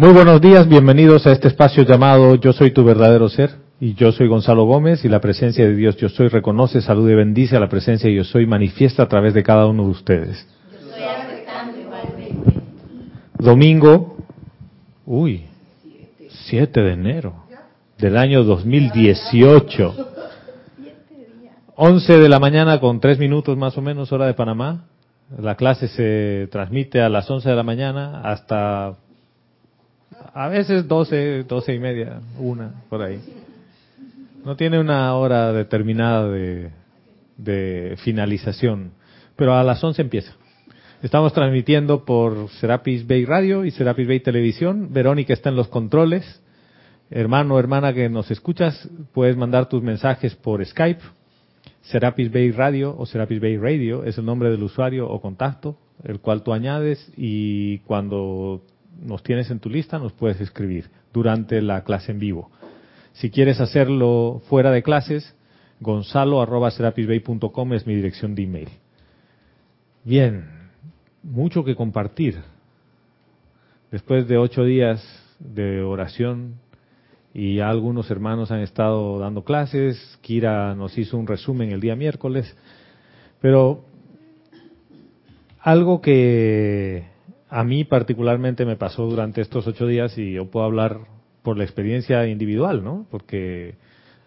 Muy buenos días, bienvenidos a este espacio llamado Yo soy tu verdadero ser y yo soy Gonzalo Gómez y la presencia de Dios Yo soy reconoce, salude y bendice a la presencia Yo soy manifiesta a través de cada uno de ustedes. Domingo, uy, 7 de enero del año 2018. 11 de la mañana con 3 minutos más o menos hora de Panamá. La clase se transmite a las 11 de la mañana hasta a veces 12, 12 y media, una, por ahí. No tiene una hora determinada de, finalización, pero a las 11 empieza. Estamos transmitiendo por Serapis Bay Radio y Serapis Bay Televisión. Verónica está en los controles. Hermano o hermana que nos escuchas, puedes mandar tus mensajes por Skype. Serapis Bay Radio o Serapis Bay Radio es el nombre del usuario o contacto, el cual tú añades y cuando nos tienes en tu lista, nos puedes escribir durante la clase en vivo. Si quieres hacerlo fuera de clases, gonzalo.serapisbay.com es mi dirección de email. Bien, mucho que compartir. Después de ocho días de oración y algunos hermanos han estado dando clases, Kira nos hizo un resumen el día miércoles, pero algo que a mí particularmente me pasó durante estos ocho días y yo puedo hablar por la experiencia individual, ¿no? Porque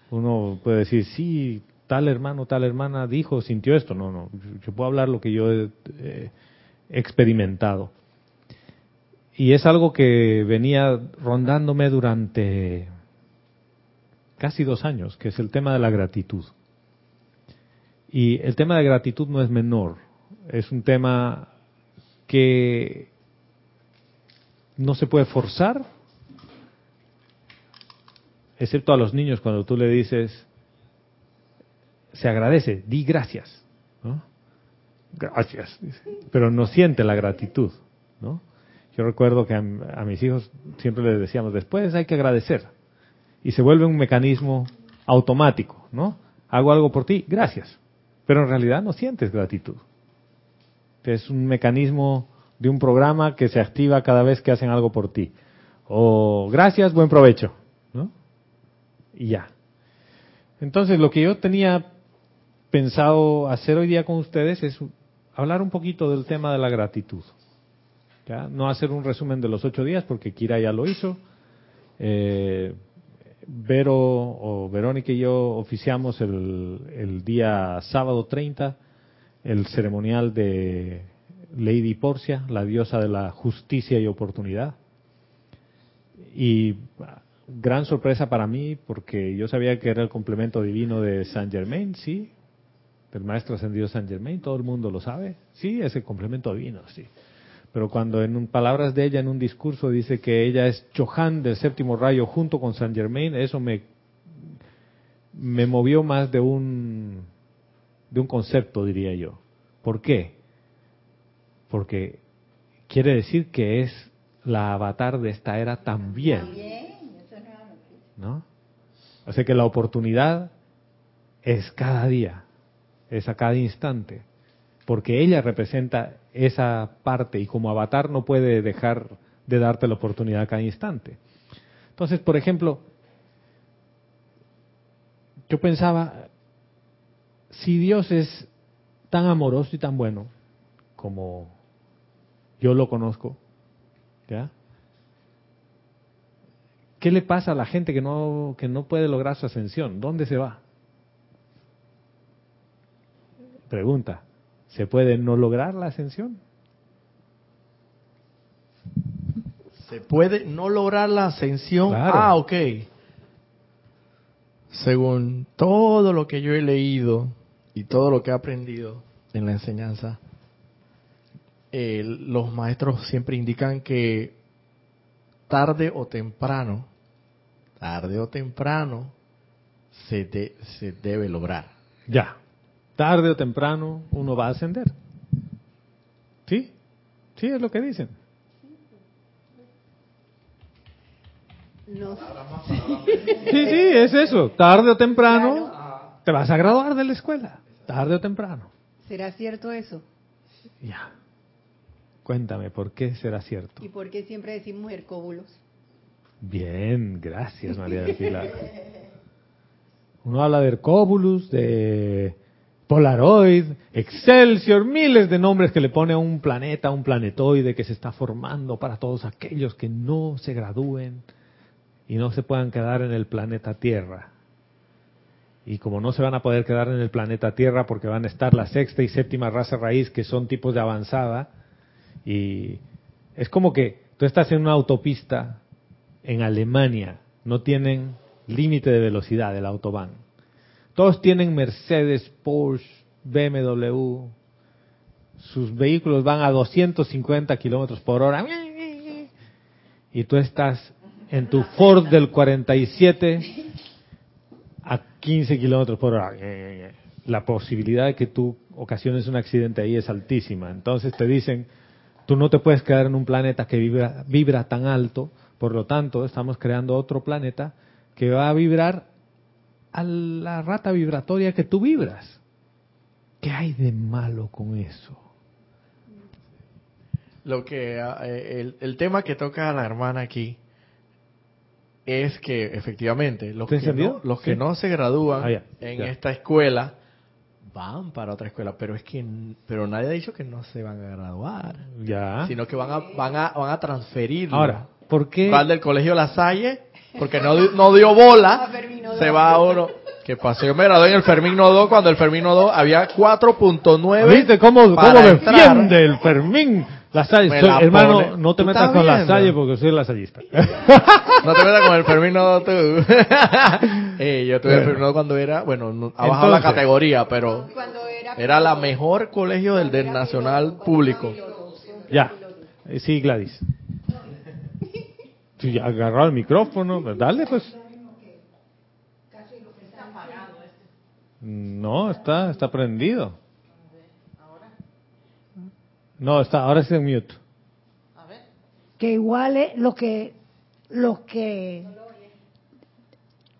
uno puede decir, sí, tal hermano, tal hermana dijo, sintió esto. No, no, yo puedo hablar lo que yo he experimentado. Y es algo que venía rondándome durante casi dos años, que es el tema de la gratitud. Y el tema de gratitud no es menor, es un tema que no se puede forzar, excepto a los niños cuando tú le dices, se agradece, di gracias, ¿no? Gracias, pero no siente la gratitud, ¿no? Yo recuerdo que a, a, mis hijos siempre les decíamos, después hay que agradecer. Y se vuelve un mecanismo automático, ¿no? Hago algo por ti, gracias. Pero en realidad no sientes gratitud. Es un mecanismo de un programa que se activa cada vez que hacen algo por ti. O gracias, buen provecho, ¿no? Y ya. Entonces, lo que yo tenía pensado hacer hoy día con ustedes es hablar un poquito del tema de la gratitud. ¿ya? No hacer un resumen de los ocho días, porque Kira ya lo hizo. Eh, Vero o Verónica y yo oficiamos el, el día sábado 30 el ceremonial de Lady Porcia, la diosa de la justicia y oportunidad. Y gran sorpresa para mí, porque yo sabía que era el complemento divino de Saint Germain, sí, del maestro ascendido Saint Germain, todo el mundo lo sabe, sí, es el complemento divino, sí. Pero cuando en palabras de ella en un discurso dice que ella es Chohan del séptimo rayo junto con Saint Germain, eso me, me movió más de un, de un concepto, diría yo. ¿Por qué? Porque quiere decir que es la avatar de esta era también. ¿No? O sea que la oportunidad es cada día, es a cada instante, porque ella representa esa parte y como avatar no puede dejar de darte la oportunidad a cada instante. Entonces, por ejemplo, yo pensaba, si Dios es tan amoroso y tan bueno como yo lo conozco. ¿Ya? ¿Qué le pasa a la gente que no, que no puede lograr su ascensión? ¿Dónde se va? Pregunta, ¿se puede no lograr la ascensión? ¿Se puede no lograr la ascensión? Ah, ok. Según todo lo que yo he leído y todo lo que he aprendido en la enseñanza, eh, los maestros siempre indican que tarde o temprano, tarde o temprano, se, se debe lograr. Ya, tarde o temprano uno va a ascender. ¿Sí? Sí, es lo que dicen. No. Sí, sí, es eso. Tarde o temprano te vas a graduar de la escuela. Tarde o temprano. ¿Será cierto eso? Ya. Cuéntame, ¿por qué será cierto? ¿Y por qué siempre decimos Hercóbulos? Bien, gracias María del Pilar. Uno habla de Hercóbulus, de Polaroid, Excelsior, miles de nombres que le pone a un planeta, un planetoide que se está formando para todos aquellos que no se gradúen y no se puedan quedar en el planeta Tierra. Y como no se van a poder quedar en el planeta Tierra porque van a estar la sexta y séptima raza raíz, que son tipos de avanzada, y es como que tú estás en una autopista en Alemania, no tienen límite de velocidad del autobahn. Todos tienen Mercedes, Porsche, BMW, sus vehículos van a 250 kilómetros por hora. Y tú estás en tu Ford del 47 a 15 kilómetros por hora. La posibilidad de que tú ocasiones un accidente ahí es altísima. Entonces te dicen, tú no te puedes quedar en un planeta que vibra, vibra tan alto, por lo tanto estamos creando otro planeta que va a vibrar a la rata vibratoria que tú vibras. ¿Qué hay de malo con eso? Lo que eh, el, el tema que toca la hermana aquí es que efectivamente los, que no, los que no se gradúan Ah, en esta escuela van para otra escuela, pero es que pero nadie ha dicho que no se van a graduar, Ya. sino que van a van a van a transferirlo. Ahora, ¿por qué? Va al del colegio La Salle porque no, no dio bola, se va a uno. ¿Qué pasó? Yo me gradué en el Fermín Nodó cuando el Fermín Nodó había 4.9. ¿Viste cómo, cómo defiende el Fermín? La Salle. Me Soy- la hermano, pone. no te ¿Tú metas con la viendo? Salle porque soy lasallista. No te metas con el Fermín Nodó tú. Eh, yo tuve el Bueno. Fermín Nodó cuando era, bueno, no- ha bajado la Entonces. categoría, pero era, era la mejor colegio del, del nacional público. ya. Eh, Sí, Gladys. Sí, ya agarrado el micrófono. pues Dale, pues. No, está, está prendido. No, está, ahora es en mute. que igual es lo que los que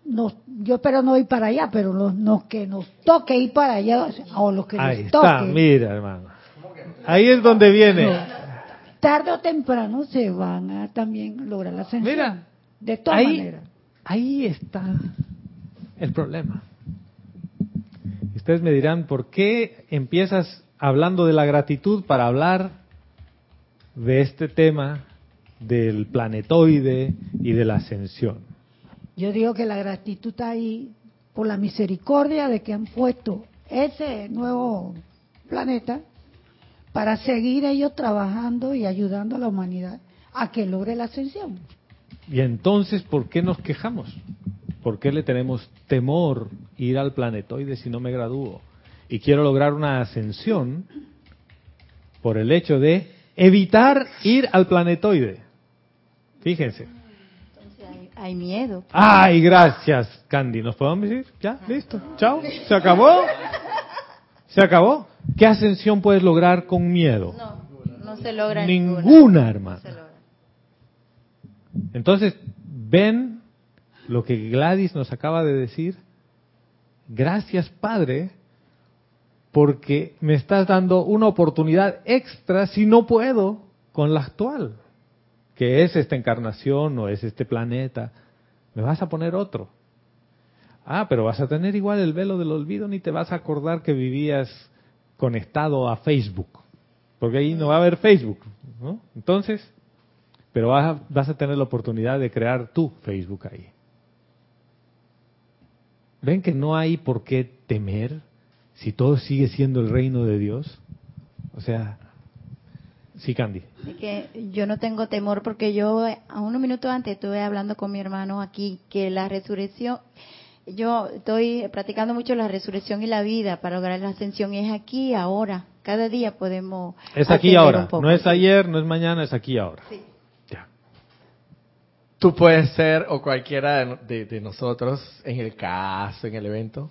nos yo espero no ir para allá pero los, los que nos toque ir para allá o los que Ahí nos está, toque mira, hermano. Ahí es donde viene. tarde o temprano se van a también lograr la ascensión Mira, de todas ahí, maneras ahí está el problema. Ustedes me dirán, ¿por qué empiezas hablando de la gratitud para hablar de este tema del planetoide y de la ascensión? yo digo que la gratitud está ahí por la misericordia de que han puesto ese nuevo planeta para seguir ellos trabajando y ayudando a la humanidad a que logre la ascensión. Y entonces, ¿por qué nos quejamos? ¿Por qué le tenemos temor ir al planetoide si no me gradúo? Y quiero lograr una ascensión por el hecho de evitar ir al planetoide. Fíjense. Entonces hay, hay miedo. Ay, gracias, Candy. ¿Nos podemos decir? ¿Ya? ¿Listo? ¿Chao? ¿Se acabó? ¿Se acabó? ¿Qué ascensión puedes lograr con miedo? No, no se logra Ninguna, ninguna. hermano. No se logra. Entonces, ven lo que Gladys nos acaba de decir. Gracias, Padre, porque me estás dando una oportunidad extra si no puedo con la actual, que es esta encarnación o es este planeta. Me vas a poner otro. Ah, pero vas a tener igual el velo del olvido, ni te vas a acordar que vivías conectado a Facebook, porque ahí no va a haber Facebook, ¿no? Entonces, pero vas a, vas a tener la oportunidad de crear tu Facebook ahí. ¿Ven que no hay por qué temer si todo sigue siendo el reino de Dios? O sea, sí, Candy. Es que yo no tengo temor porque yo a unos minutos antes estuve hablando con mi hermano aquí que la resurrección, yo estoy practicando mucho la resurrección y la vida para lograr la ascensión y es aquí ahora. Cada día podemos. Es aquí ahora, un poco, no es ayer, no es mañana, es aquí ahora. Sí. Ya. Tú puedes ser, o cualquiera de, de- de nosotros, en el caso, en el evento,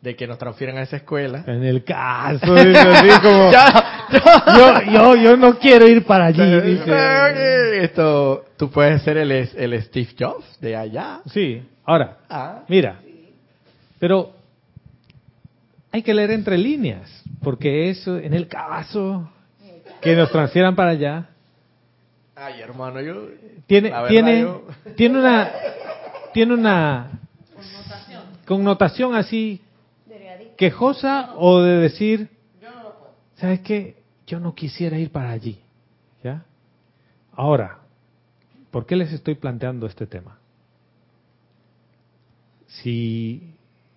de que nos transfieran a esa escuela. En el caso, dice así como, Ya, yo, yo, yo no quiero ir para allí, dice. Esto, tú puedes ser el, el Steve Jobs de allá. Sí, ahora, Ah. Mira, pero hay que leer entre líneas, porque eso, en el caso, que nos transfieran para allá, Ay, hermano, yo... tiene, verdad, tiene, yo- tiene una, tiene una connotación así quejosa o de decir, ¿sabes qué? Yo no quisiera ir para allí. ¿Ya? Ahora, ¿por qué les estoy planteando este tema? Si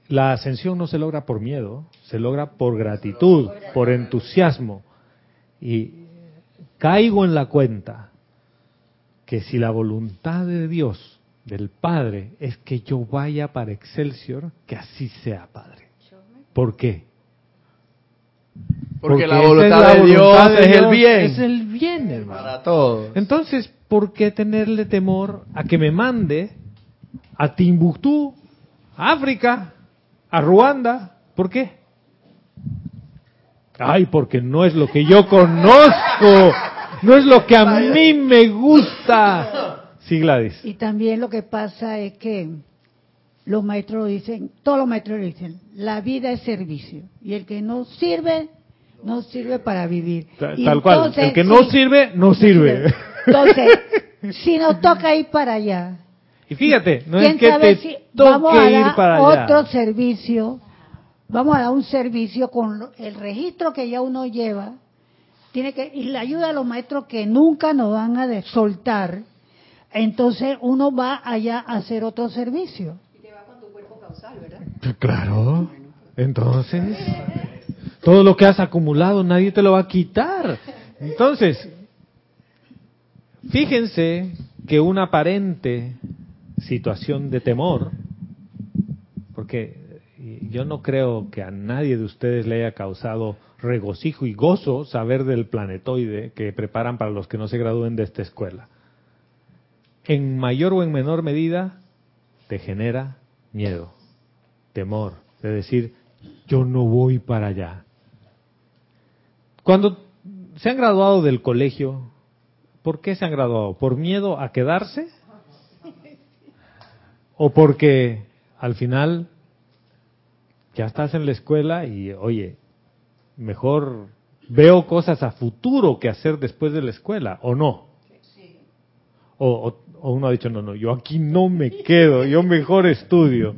la ascensión no se logra por miedo, se logra por gratitud, por entusiasmo. Y caigo en la cuenta que si la voluntad de Dios, del Padre, es que yo vaya para Excelsior, que así sea, Padre. ¿Por qué? Porque, la voluntad la de Dios es el bien. Es el bien, hermano. Para todos. Entonces, ¿por qué tenerle temor a que me mande a Timbuktu, a África, a Ruanda? ¿Por qué? Ay, porque no es lo que yo conozco, no es lo que a mí me gusta. Sí, Gladys. Y también lo que pasa es que los maestros dicen, todos los maestros dicen, la vida es servicio. Y el que no sirve, no sirve para vivir. Y Tal cual. entonces, El que no sí, sirve, no sirve. Entonces, si nos toca ir para allá, Y fíjate, no ¿quién es que te si vamos a ir para otro allá. servicio? Vamos a dar un servicio con lo- el registro que ya uno lleva. Tiene que y la ayuda de los maestros que nunca nos van a soltar. Entonces uno va allá a hacer otro servicio. Claro. Entonces, todo lo que has acumulado nadie te lo va a quitar. Entonces, fíjense que una aparente situación de temor, porque yo no creo que a nadie de ustedes le haya causado regocijo y gozo saber del planetoide que preparan para los que no se gradúen de esta escuela. En mayor o en menor medida, te genera miedo, temor, de decir, yo no voy para allá. Cuando se han graduado del colegio, ¿por qué se han graduado? ¿Por miedo a quedarse? ¿O porque al final ya estás en la escuela y, oye, mejor veo cosas a futuro que hacer después de la escuela, o no? O, o- o uno ha dicho, no, no, yo aquí no me quedo, yo mejor estudio.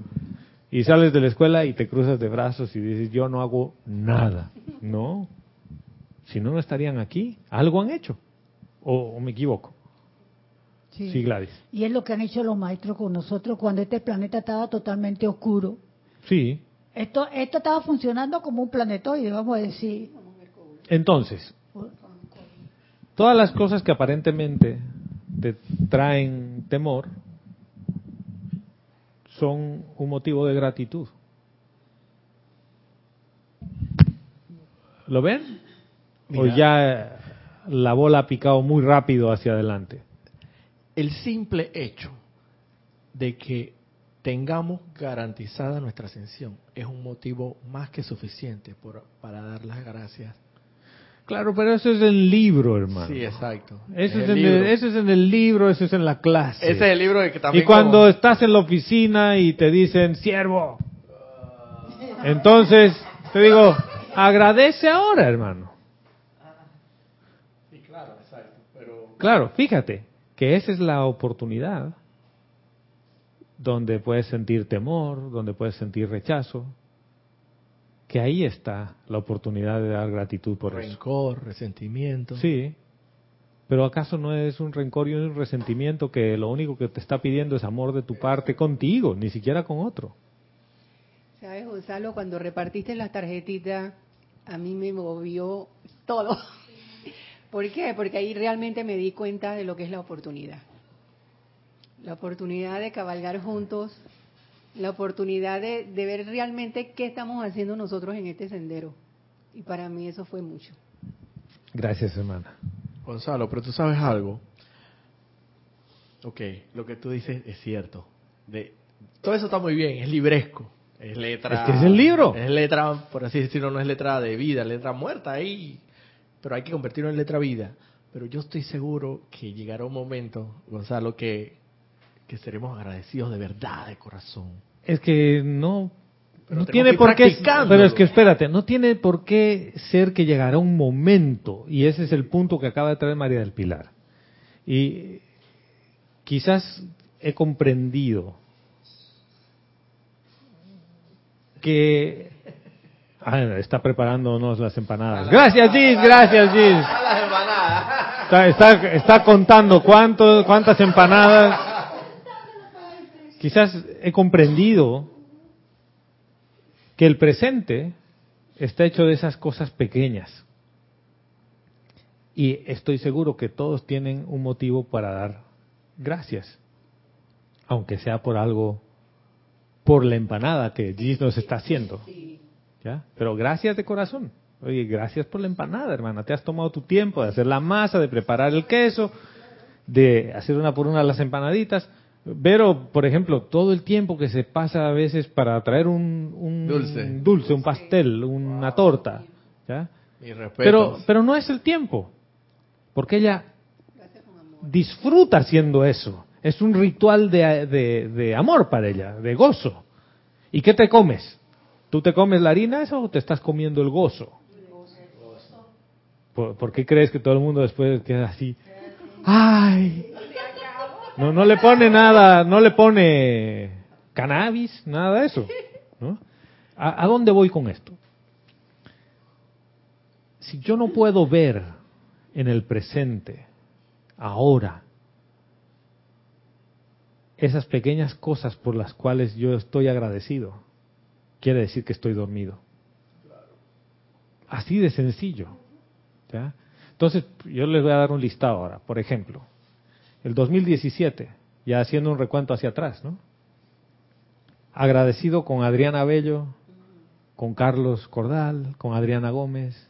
Y sales de la escuela y te cruzas de brazos y dices, yo no hago nada. No. Si no, no estarían aquí. Algo han hecho. ¿O, o me equivoco? Sí. Sí, Gladys. Y es lo que han hecho los maestros con nosotros cuando este planeta estaba totalmente oscuro. Sí. Esto, esto estaba funcionando como un planetoide, vamos a decir. Entonces, todas las cosas que aparentemente te traen temor son un motivo de gratitud. ¿Lo ven? ¿O ya la bola ha picado muy rápido hacia adelante? El simple hecho de que tengamos garantizada nuestra ascensión es un motivo más que suficiente por- para dar las gracias. Claro, pero eso es en el libro, hermano. Sí, exacto. Eso es, el en el, eso es en el libro, eso es en la clase. Ese es el libro que también Y cuando como- estás en la oficina y te dicen, siervo, entonces te digo, agradece ahora, hermano. Sí, claro, exacto. Pero Claro, fíjate que esa es la oportunidad donde puedes sentir temor, donde puedes sentir rechazo, que ahí está la oportunidad de dar gratitud por eso. rencor, resentimiento. Sí, pero ¿acaso no es un rencor y un resentimiento que lo único que te está pidiendo es amor de tu parte contigo, ni siquiera con otro? ¿Sabes, Gonzalo? Cuando repartiste las tarjetitas, a mí me movió todo. ¿Por qué? Porque ahí realmente me di cuenta de lo que es la oportunidad. La oportunidad de cabalgar juntos, la oportunidad de, de ver realmente qué estamos haciendo nosotros en este sendero. Y para mí eso fue mucho. Gracias, hermana. Gonzalo, pero tú sabes algo. Ok, lo que tú dices es cierto. De, todo eso está muy bien, es libresco. Es letra. Es que es el libro. Es letra, por así decirlo, no es letra de vida, es letra muerta ahí. Pero hay que convertirlo en letra vida. Pero yo estoy seguro que llegará un momento, Gonzalo, que, que seremos agradecidos de verdad, de corazón. Es que no, Pero no tiene por qué, pero es que espérate, no tiene por qué ser que llegará un momento, y ese es el punto que acaba de traer María del Pilar. Y quizás he comprendido que ah, está preparándonos las empanadas. Gracias, Gis, gracias, Gis. Está, está, está contando cuánto, cuántas empanadas. Quizás he comprendido que el presente está hecho de esas cosas pequeñas. Y estoy seguro que todos tienen un motivo para dar gracias, aunque sea por algo, por la empanada que Gis nos está haciendo. ¿Ya? Pero gracias de corazón. Oye, gracias por la empanada, hermana. Te has tomado tu tiempo de hacer la masa, de preparar el queso, de hacer una por una las empanaditas. Vero, por ejemplo, todo el tiempo que se pasa a veces para traer un, un Dulce. dulce, un pastel, una torta, ¿ya? Mi Pero, respeto. pero no es el tiempo, porque ella disfruta haciendo eso. Es un ritual de, de- de amor para ella, de gozo. ¿Y qué te comes? ¿Tú te comes la harina esa o te estás comiendo el gozo? ¿Por, por qué crees que todo el mundo después queda así? ¡Ay! No, no le pone nada, no le pone cannabis, nada de eso. ¿no? ¿A, dónde voy con esto? Si yo no puedo ver en el presente, ahora, esas pequeñas cosas por las cuales yo estoy agradecido, quiere decir que estoy dormido. Así de sencillo. Entonces, yo les voy a dar un listado ahora. Por ejemplo, el 2017, ya haciendo un recuento hacia atrás, ¿no? Agradecido con Adriana Bello, con Carlos Cordal, con Adriana Gómez,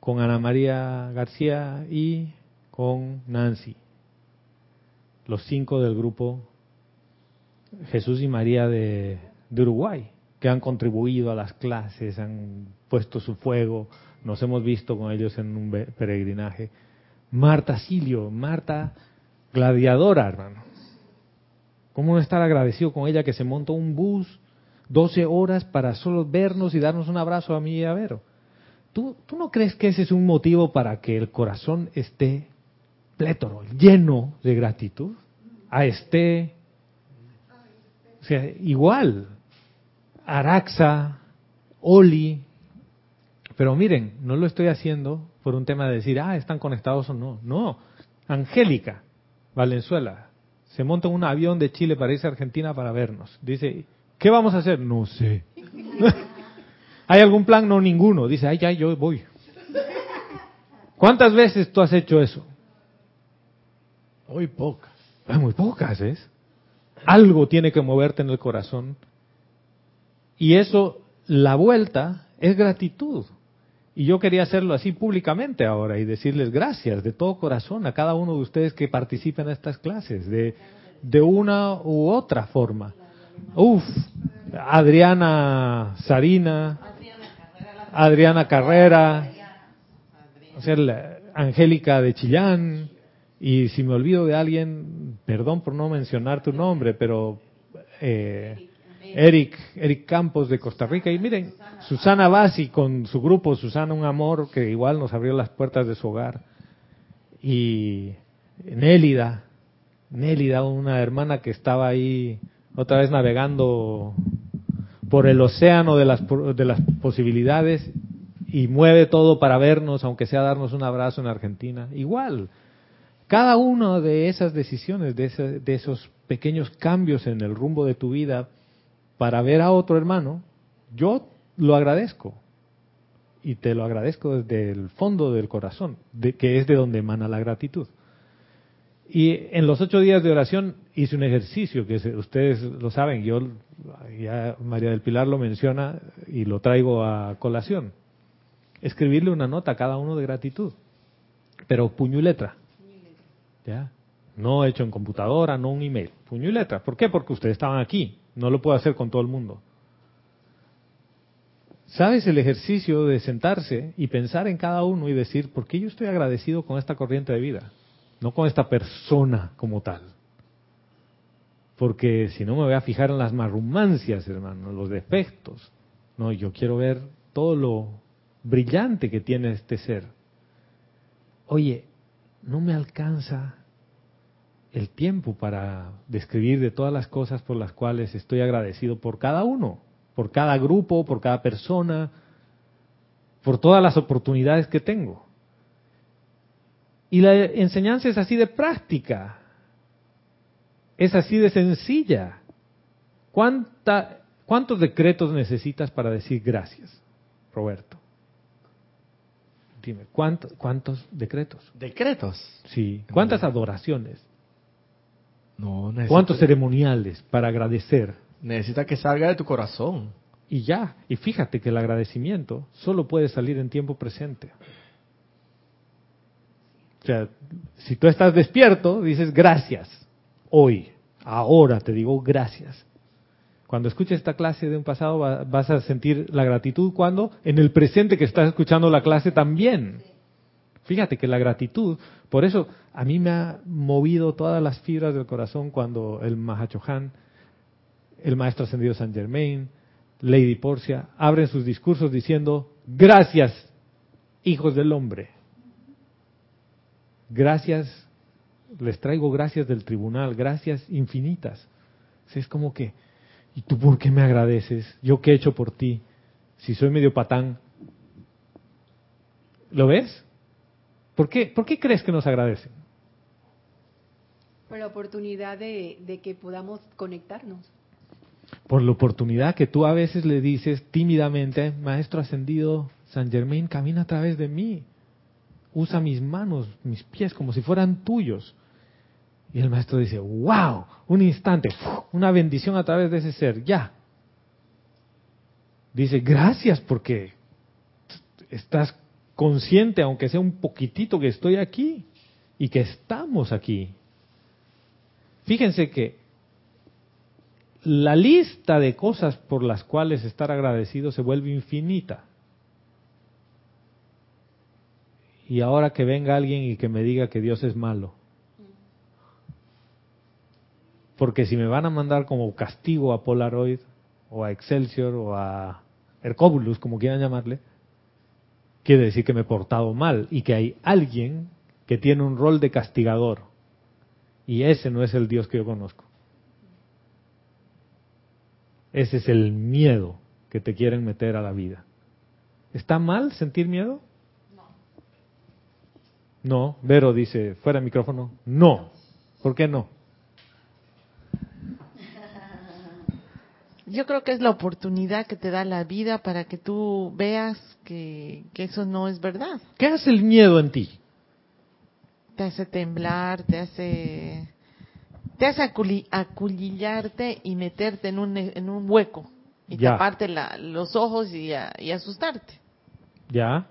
con Ana María García y con Nancy. Los cinco del grupo Jesús y María de, Uruguay, que han contribuido a las clases, han puesto su fuego, nos hemos visto con ellos en un peregrinaje. Marta Silio, Marta gladiadora, hermano. ¿Cómo no estar agradecido con ella que se montó un bus 12 horas para solo vernos y darnos un abrazo a mí y a Vero? ¿Tú, ¿Tú no crees que ese es un motivo para que el corazón esté plétoro, lleno de gratitud? A este, o sea, igual, Araxa, Oli, pero miren, no lo estoy haciendo por un tema de decir, ah, están conectados o no. No, Angélica, Valenzuela, se monta un avión de Chile para irse a Argentina para vernos. Dice, ¿qué vamos a hacer? No sé. ¿Hay algún plan? No, ninguno. Dice, ay, ya, yo voy. ¿Cuántas veces tú has hecho eso? Muy pocas. Ah, Muy pocas, ¿es? Algo tiene que moverte en el corazón. Y eso, la vuelta, es gratitud. Y yo quería hacerlo así públicamente ahora y decirles gracias de todo corazón a cada uno de ustedes que participa en estas clases, de, de una u otra forma. Uf, Adriana Sarina, Adriana Carrera, o sea, Angélica de Chillán, y si me olvido de alguien, perdón por no mencionar tu nombre, pero eh, Eric, Eric Campos de Costa Rica, y miren, Susana Basi con su grupo, Susana Un Amor, que igual nos abrió las puertas de su hogar, y Nélida, Nélida, una hermana que estaba ahí otra vez navegando por el océano de las, de las posibilidades y mueve todo para vernos, aunque sea darnos un abrazo en Argentina. Igual, cada una de esas decisiones, de, de esos pequeños cambios en el rumbo de tu vida para ver a otro hermano, yo lo agradezco. Y te lo agradezco desde el fondo del corazón, de, que es de donde emana la gratitud. Y en los ocho días de oración hice un ejercicio que se- ustedes lo saben, yo ya María del Pilar lo menciona y lo traigo a colación. Escribirle una nota a cada uno de gratitud, pero puño y letra. ¿Ya? No hecho en computadora, no un email, puño y letra. ¿Por qué? Porque ustedes estaban aquí, no lo puedo hacer con todo el mundo. ¿Sabes el ejercicio de sentarse y pensar en cada uno y decir, ¿por qué yo estoy agradecido con esta corriente de vida? No con esta persona como tal. Porque si no me voy a fijar en las marrumancias, hermano, los defectos. No, yo quiero ver todo lo brillante que tiene este ser. Oye, no me alcanza el tiempo para describir de todas las cosas por las cuales estoy agradecido por cada uno, por cada grupo, por cada persona, por todas las oportunidades que tengo. Y la enseñanza es así de práctica, es así de sencilla. ¿Cuánta, ¿Cuántos decretos necesitas para decir gracias, Roberto? Dime, ¿cuántos, cuántos decretos? ¿Decretos? Sí. ¿Cuántas adoraciones? No, necesita, ¿Cuántos ceremoniales para agradecer? necesita que salga de tu corazón. Y ya, y fíjate que el agradecimiento solo puede salir en tiempo presente. O sea, si tú estás despierto, dices gracias. Hoy, ahora te digo gracias. Cuando escuches esta clase de un pasado va- vas a sentir la gratitud cuando en el presente que estás escuchando la clase también. Fíjate que la gratitud, por eso a mí me ha movido todas las fibras del corazón cuando el Mahachohan, el maestro ascendido San Germain, Lady Porcia, abren sus discursos diciendo, gracias, hijos del hombre. Gracias, les traigo gracias del tribunal, gracias infinitas. Es como que, ¿y tú por qué me agradeces? ¿Yo qué he hecho por ti? Si soy medio patán. ¿Lo ves? ¿Por qué, ¿Por qué crees que nos agradecen? Por la oportunidad de, de que podamos conectarnos. Por la oportunidad que tú a veces le dices tímidamente, Maestro ascendido San Germain, camina a través de mí. Usa mis manos, mis pies, como si fueran tuyos. Y el maestro dice, wow, un instante, una bendición a través de ese ser, ya. Dice, gracias porque estás consciente, aunque sea un poquitito, que estoy aquí y que estamos aquí. Fíjense que la lista de cosas por las cuales estar agradecido se vuelve infinita. Y ahora que venga alguien y que me diga que Dios es malo. Porque si me van a mandar como castigo a Polaroid o a Excelsior o a Hercóbulus, como quieran llamarle, quiere decir que me he portado mal y que hay alguien que tiene un rol de castigador. Y ese no es el Dios que yo conozco. Ese es el miedo que te quieren meter a la vida. ¿Está mal sentir miedo? No. Vero dice, fuera de micrófono, no. ¿Por qué no? Yo creo que es la oportunidad que te da la vida para que tú veas que, que eso no es verdad. ¿Qué hace el miedo en ti? Te hace temblar, te hace te hace aculi- aculillarte y meterte en un, en un hueco y Ya. taparte la- los ojos y, a- y asustarte. ¿Ya?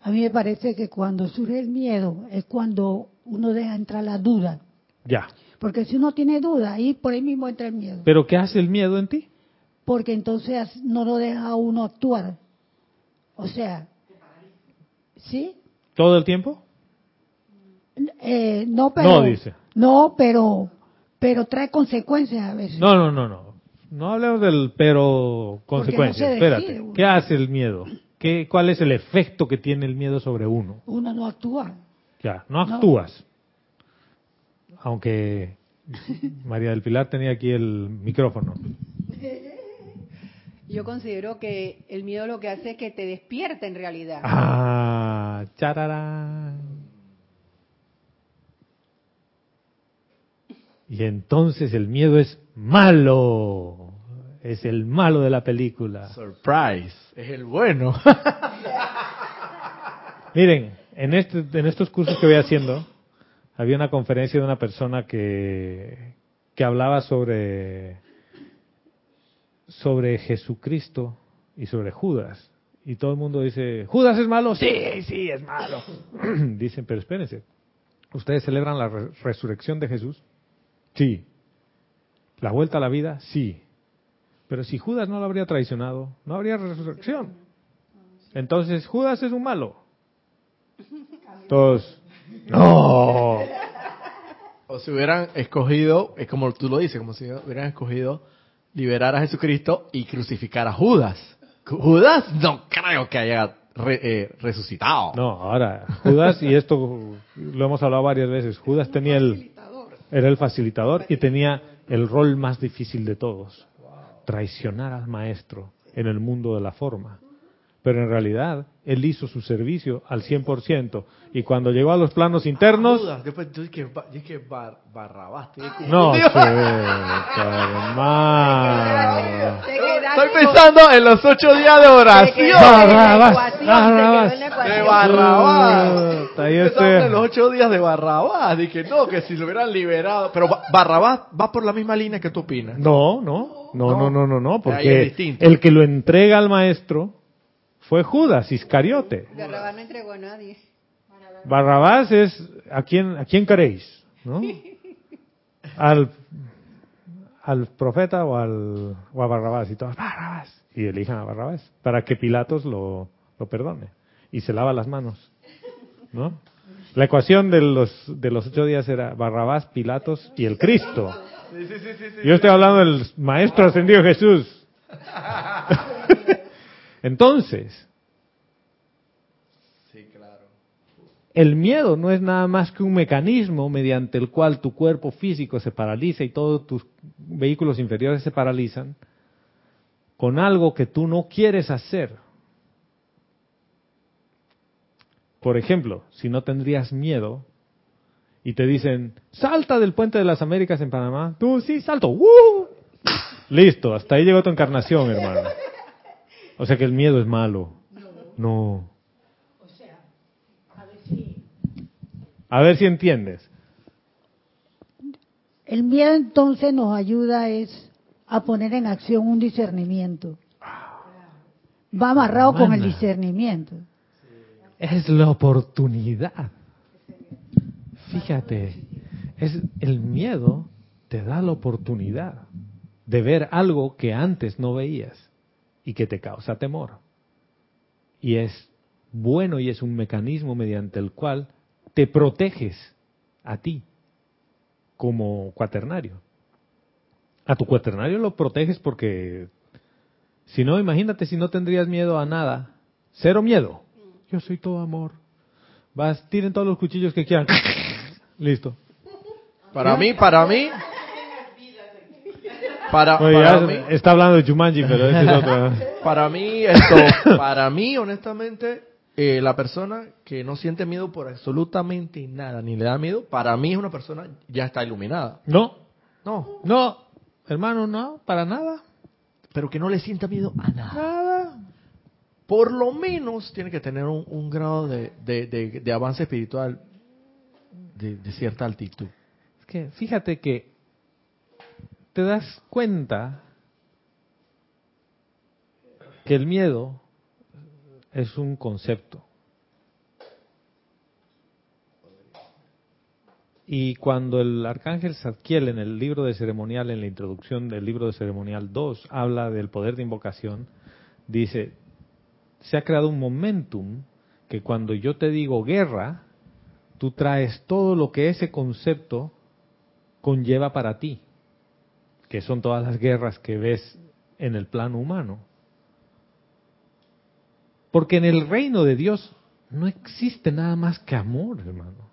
A mí me parece que cuando surge el miedo es cuando uno deja entrar la duda. Ya. Porque si uno tiene duda, ahí por ahí mismo entra el miedo. ¿Pero qué hace el miedo en ti? Porque entonces no lo deja uno actuar. O sea, ¿sí? ¿Todo el tiempo? Eh, no, pero, No, dice. No, pero, pero trae consecuencias a veces. No, no, no, no. No hablemos del pero consecuencias. se Espérate. uno. ¿Qué hace el miedo? ¿Qué, ¿Cuál es el efecto que tiene el miedo sobre uno? Uno no actúa. Ya, no No. actúas. Aunque María del Pilar tenía aquí el micrófono. Yo considero que el miedo lo que hace es que te despierta en realidad. Ah, chararán. Y entonces el miedo es malo. Es el malo de la película. Surprise, es el bueno. Miren, en, este, en estos cursos que voy haciendo, había una conferencia de una persona que, que hablaba sobre, sobre Jesucristo y sobre Judas. Y todo el mundo dice, ¿Judas es malo? Sí, sí, es malo. Dicen, pero espérense, ¿ustedes celebran la re- resurrección de Jesús? Sí. ¿La vuelta a la vida? Sí. Pero si Judas no lo habría traicionado, no habría resurrección. Entonces, Judas es un malo. Todos, no. O si hubieran escogido, es como tú lo dices, como si hubieran escogido liberar a Jesucristo y crucificar a Judas. Judas no creo que haya re- eh, resucitado. No, ahora, Judas, y esto lo hemos hablado varias veces, Judas tenía el, era el facilitador y tenía el rol más difícil de todos, traicionar al maestro en el mundo de la forma. Pero en realidad, él hizo su servicio al 100%, y cuando llegó a los planos internos, Judas, después yo Bar- Barrabás. no, hermano. Estoy pensando en los ocho días de oración. Barrabás, Barrabás. De. Barrabás. Pensando en los ocho días de Barrabás. Dije, no, que si lo hubieran liberado. Pero Ba- Barrabás va por la misma línea que tú opinas. No, no, no, no, no, no, no, porque el que lo entrega al maestro fue Judas Iscariote. Barrabás no entregó a nadie. Barrabás es a quién a quién queréis, ¿no? Al al profeta o al o a Barrabás y todos Barrabás y elijan a Barrabás para que Pilatos lo lo perdone y se lava las manos, ¿no? La ecuación de los de los ocho días era Barrabás, Pilatos y el Cristo. Yo estoy hablando del Maestro ascendido Jesús. Entonces, el miedo no es nada más que un mecanismo mediante el cual tu cuerpo físico se paraliza y todos tus vehículos inferiores se paralizan con algo que tú no quieres hacer. Por ejemplo, si no tendrías miedo y te dicen, salta del puente de las Américas en Panamá, tú sí, salto, ¡Woo! Listo, hasta ahí llegó tu encarnación, hermano. O sea que el miedo es malo. No. A ver si entiendes. El miedo entonces nos ayuda es a poner en acción un discernimiento. Va amarrado con el discernimiento. Es la oportunidad. Fíjate, es el miedo te da la oportunidad de ver algo que antes no veías y que te causa temor. Y es bueno y es un mecanismo mediante el cual te proteges a ti como cuaternario. A tu cuaternario lo proteges porque si no, imagínate si no tendrías miedo a nada. Cero miedo. Yo soy todo amor. Vas, tiren todos los cuchillos que quieran. Listo. Para mí, para mí. Para, Oye, para ya mí, está hablando de Jumanji, pero ese es otro. para mí, esto, para mí, honestamente, eh, la persona que no siente miedo por absolutamente nada, ni le da miedo, para mí es una persona ya está iluminada. No, No, no, hermano, no, para nada. pero que no le sienta miedo a nada. Nada. Por lo menos tiene que tener un, un grado de, de- de- de avance espiritual de, de cierta altitud. Es que fíjate que te das cuenta que el miedo es un concepto. Y cuando el arcángel Zadkiel en el libro de ceremonial, en la introducción del libro de ceremonial 2, habla del poder de invocación, dice, se ha creado un momentum que cuando yo te digo guerra, tú traes todo lo que ese concepto conlleva para ti, que son todas las guerras que ves en el plano humano. Porque en el reino de Dios no existe nada más que amor, hermano.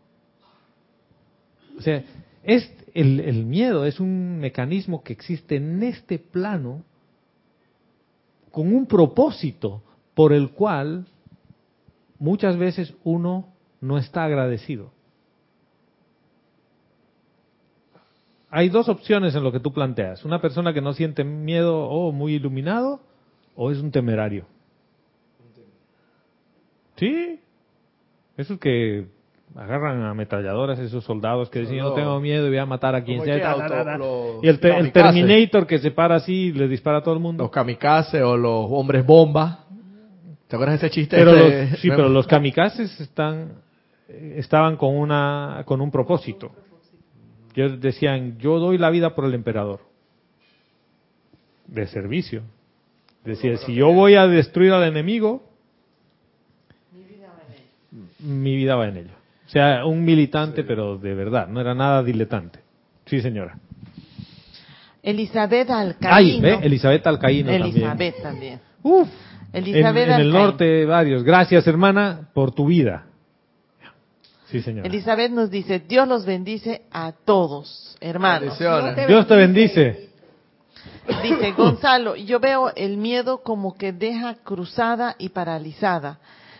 O sea, es, el, el miedo es un mecanismo que existe en este plano con un propósito por el cual muchas veces uno no está agradecido. Hay dos opciones en lo que tú planteas. Una persona que no siente miedo o muy iluminado o es un temerario. Sí. Esos que agarran ametralladoras, esos soldados que dicen yo no Los- tengo miedo y voy a matar a quien ¿cómo sea. que auto- Y el, te- el? Terminator que se para así y le dispara a todo el mundo. Los kamikaze o los hombres bomba. ¿Te acuerdas de ese chiste? Pero los, sí, pero los kamikazes están eh, estaban con una con un propósito. Ellos decían, yo doy la vida por el emperador. De servicio. Decía, si yo voy a destruir al enemigo, mi vida va en ello. O sea, un militante, pero de verdad, no era nada diletante. Sí, señora. Elizabeth Ay, Alcaíno. ¿ve? Elizabeth Alcaíno también. Elizabeth también. Uf. En, Elizabeth en el Alcaíno. norte, varios. Gracias, hermana, por tu vida. Sí, señora. Elizabeth nos dice, Dios los bendice a todos, hermanos. Dios te bendice. Dice Gonzalo, yo veo el miedo como que deja cruzada y paralizada.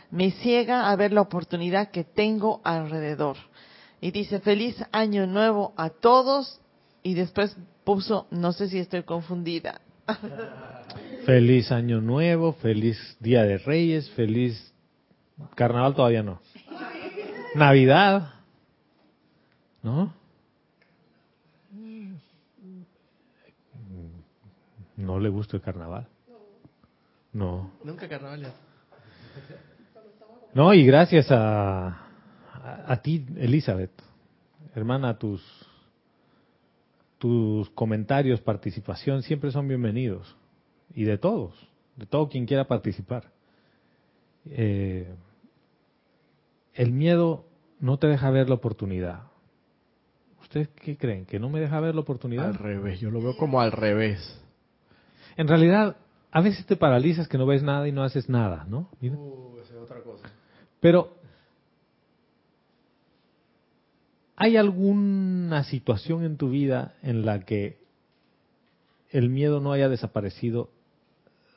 Me ciega a ver la oportunidad que tengo alrededor. Y dice, feliz año nuevo a todos. Y después puso, no sé si estoy confundida. Feliz año nuevo, feliz día de Reyes, feliz carnaval todavía no. Navidad. ¿No? No le gusta el carnaval. No. Nunca carnaval. No, y gracias a, a, a ti, Elizabeth, hermana, tus, tus comentarios, participación, siempre son bienvenidos. Y de todos, de todo quien quiera participar. Eh, el miedo no te deja ver la oportunidad. ¿Ustedes qué creen? ¿Que no me deja ver la oportunidad? Al revés, yo lo veo como al revés. En realidad, a veces te paralizas que no ves nada y no haces nada, ¿no? Mira. Uh, esa es otra cosa. Pero, ¿hay alguna situación en tu vida en la que el miedo no haya desaparecido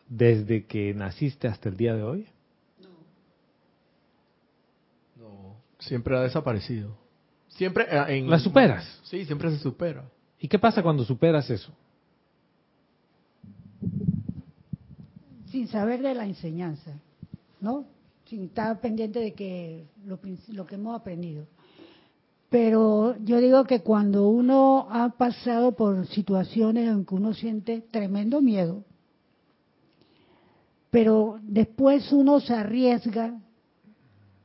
desde que naciste hasta el día de hoy? No, siempre ha desaparecido. Siempre eh, en... ¿La superas? Sí, siempre se supera. ¿Y qué pasa cuando superas eso? sin saber de la enseñanza, ¿no? Sin estar pendiente de que lo, lo que hemos aprendido. Pero yo digo que cuando uno ha pasado por situaciones en que uno siente tremendo miedo, pero después uno se arriesga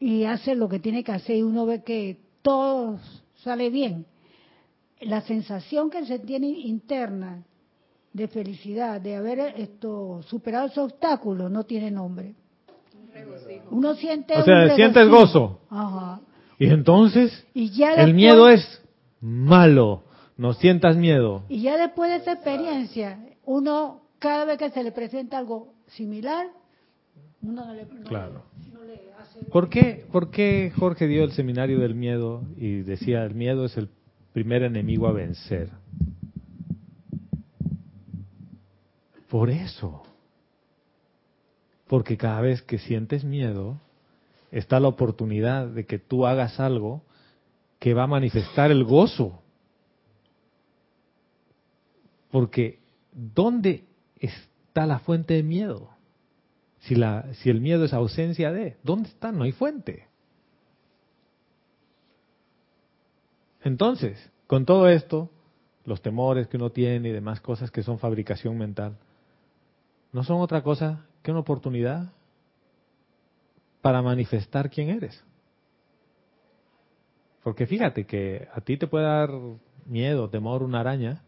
y hace lo que tiene que hacer y uno ve que todo sale bien, la sensación que se tiene interna de felicidad, de haber esto superado ese obstáculo, no tiene nombre. Uno siente O sea, sientes gozo. Ajá. Y entonces, Y ya el miedo es malo. No sientas miedo. Y ya después de esa experiencia, uno, cada vez que se le presenta algo similar, uno no le, no Claro. le- no le hace... ¿Por qué, ¿Por qué Jorge dio el seminario del miedo y decía el miedo es el primer enemigo a vencer? Por eso. Porque cada vez que sientes miedo, está la oportunidad de que tú hagas algo que va a manifestar el gozo. Porque ¿dónde está la fuente de miedo? Si, la, si el miedo es ausencia de, ¿dónde está? No hay fuente. Entonces, con todo esto, los temores que uno tiene y demás cosas que son fabricación mental, no son otra cosa que una oportunidad para manifestar quién eres. Porque fíjate que a ti te puede dar miedo, temor una araña,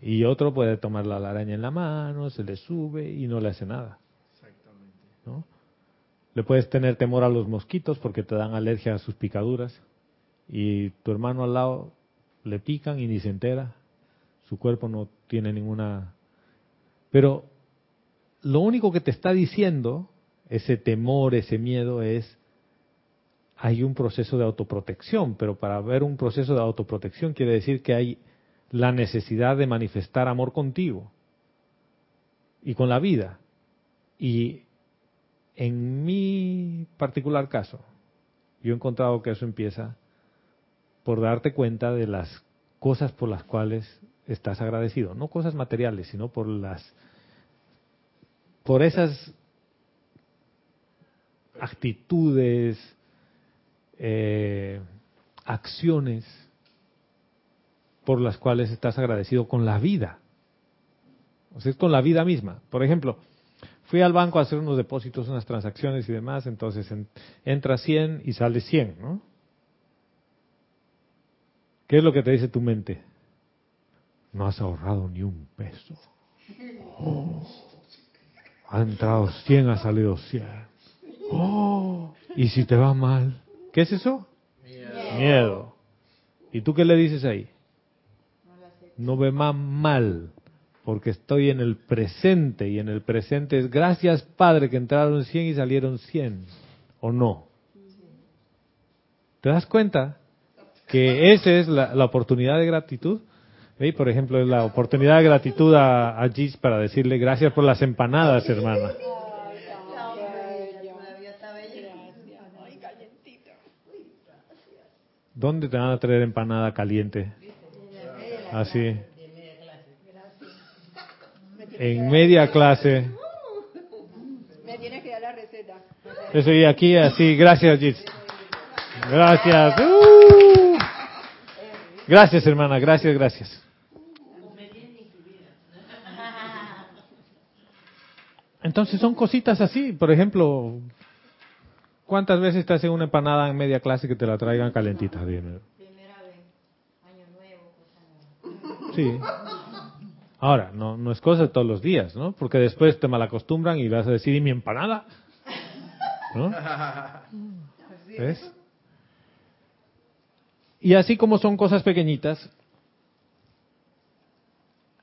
y otro puede tomar la araña en la mano, se le sube y no le hace nada. Le puedes tener temor a los mosquitos porque te dan alergia a sus picaduras. Y tu hermano al lado le pican y ni se entera, su cuerpo no tiene ninguna... Pero lo único que te está diciendo ese temor, ese miedo es, hay un proceso de autoprotección, pero para ver un proceso de autoprotección quiere decir que hay la necesidad de manifestar amor contigo y con la vida. Y en mi particular caso, yo he encontrado que eso empieza por darte cuenta de las cosas por las cuales estás agradecido, no cosas materiales, sino por las por esas actitudes, eh, acciones por las cuales estás agradecido con la vida. O sea, es con la vida misma. Por ejemplo, fui al banco a hacer unos depósitos, unas transacciones y demás, entonces en- entra 100 y sale 100, ¿no? ¿Qué es lo que te dice tu mente? No has ahorrado ni un peso. Oh, ha entrado 100, ha salido 100. Oh, y si te va mal, ¿qué es eso? Miedo. ¿Y tú qué le dices ahí? No ve más mal, porque estoy en el presente y en el presente es gracias Padre que entraron 100 y salieron 100, ¿o no? ¿Te das cuenta que esa es la, oportunidad de gratitud? ¿Ve? Por ejemplo, es la oportunidad de gratitud a, a Gis para decirle gracias por las empanadas, hermana. ¿Dónde te van a traer empanada caliente? Así. En media clase. Me tienes que dar la receta. Eso y aquí así. Gracias, Gis. Gracias. ¡Uh! Gracias, hermana. Gracias, gracias. Entonces son cositas así. Por ejemplo, ¿cuántas veces te hacen una empanada en media clase que te la traigan calentita? Primera vez, año nuevo. Sí. Ahora, no, no es cosa de todos los días, ¿no? Porque después te malacostumbran y vas a decir, ¿y mi empanada? ¿No? ¿Ves? Y así como son cosas pequeñitas,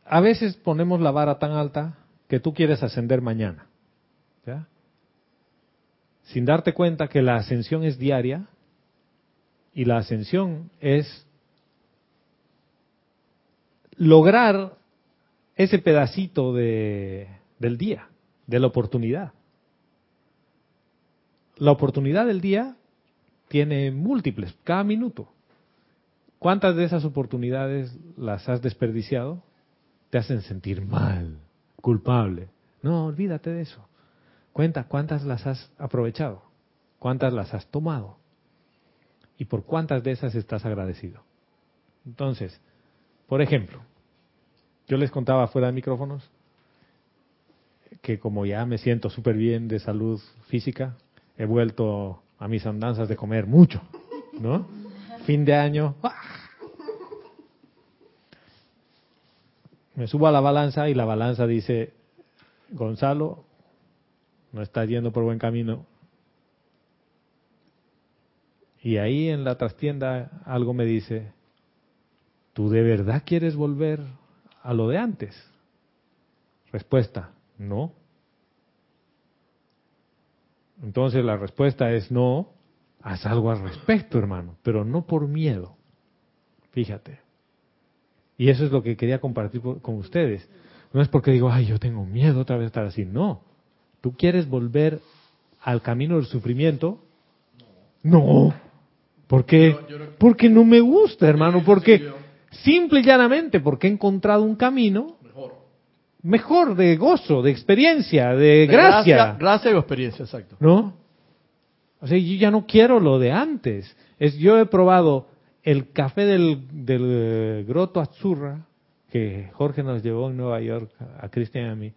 a veces ponemos la vara tan alta que tú quieres ascender mañana. ¿Ya? Sin darte cuenta que la ascensión es diaria y la ascensión es lograr ese pedacito de, del día, de la oportunidad. La oportunidad del día tiene múltiples, cada minuto. ¿Cuántas de esas oportunidades las has desperdiciado? Te hacen sentir mal, culpable. No, olvídate de eso. Cuenta cuántas las has aprovechado, cuántas las has tomado y por cuántas de esas estás agradecido. Entonces, por ejemplo, yo les contaba fuera de micrófonos que como ya me siento súper bien de salud física, he vuelto a mis andanzas de comer mucho, ¿no? Fin de año, ¡ah! me subo a la balanza y la balanza dice, Gonzalo, no estás yendo por buen camino. Y ahí en la trastienda algo me dice, ¿tú de verdad quieres volver a lo de antes? Respuesta, no. Entonces la respuesta es no, haz algo al respecto, hermano, pero no por miedo. Fíjate. Y eso es lo que quería compartir con ustedes. No es porque digo, ay, yo tengo miedo otra vez estar así. No. ¿Tú quieres volver al camino del sufrimiento? No. ¿Por qué? Porque no me gusta, hermano. Porque simple y llanamente, porque he encontrado un camino mejor de gozo, de experiencia, de, gracia. Gracia, gracia y experiencia, exacto. ¿No? O sea, yo ya no quiero lo de antes. Es, yo he probado el café del, del eh, Grotto Azzurra, que Jorge nos llevó en Nueva York, a Cristian y a mí.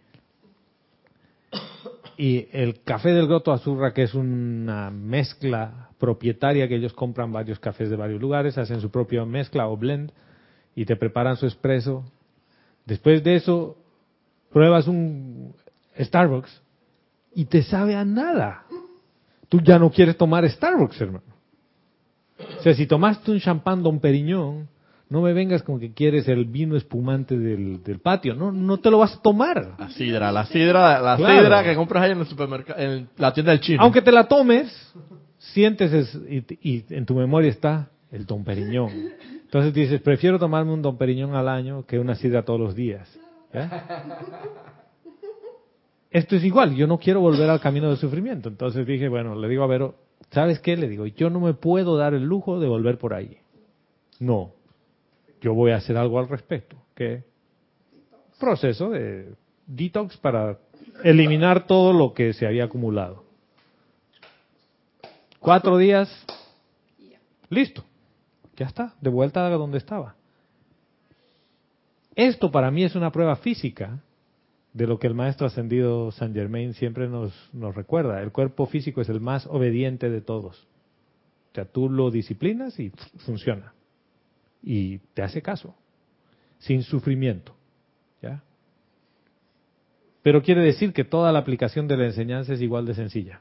Y el café del Grotto Azurra, que es una mezcla propietaria, que ellos compran varios cafés de varios lugares, hacen su propia mezcla o blend y te preparan su espresso. Después de eso, pruebas un Starbucks y te sabe a nada. Tú ya no quieres tomar Starbucks, hermano. O sea, si tomaste un champán Don Periñón, no me vengas con que quieres el vino espumante del, del patio. No, no te lo vas a tomar. La sidra, la sidra, la Claro. sidra que compras ahí en el supermercado, en la tienda del chino. Aunque te la tomes, sientes es- y, y en tu memoria está el Don Periñón. Entonces dices, prefiero tomarme un Don Periñón al año que una sidra todos los días. Esto es igual, yo no quiero volver al camino del sufrimiento. Entonces dije, bueno, le digo a Vero, ¿sabes qué? Le digo, yo no me puedo dar el lujo de volver por ahí. No, yo voy a hacer algo al respecto. ¿Qué? Proceso de detox para eliminar todo lo que se había acumulado. Cuatro días, listo. Ya está, de vuelta a donde estaba. Esto para mí es una prueba física de lo que el maestro ascendido San Germain siempre nos, nos recuerda. El cuerpo físico es el más obediente de todos. O sea, tú lo disciplinas y funciona. Y te hace caso, sin sufrimiento. ¿ya? Pero quiere decir que toda la aplicación de la enseñanza es igual de sencilla.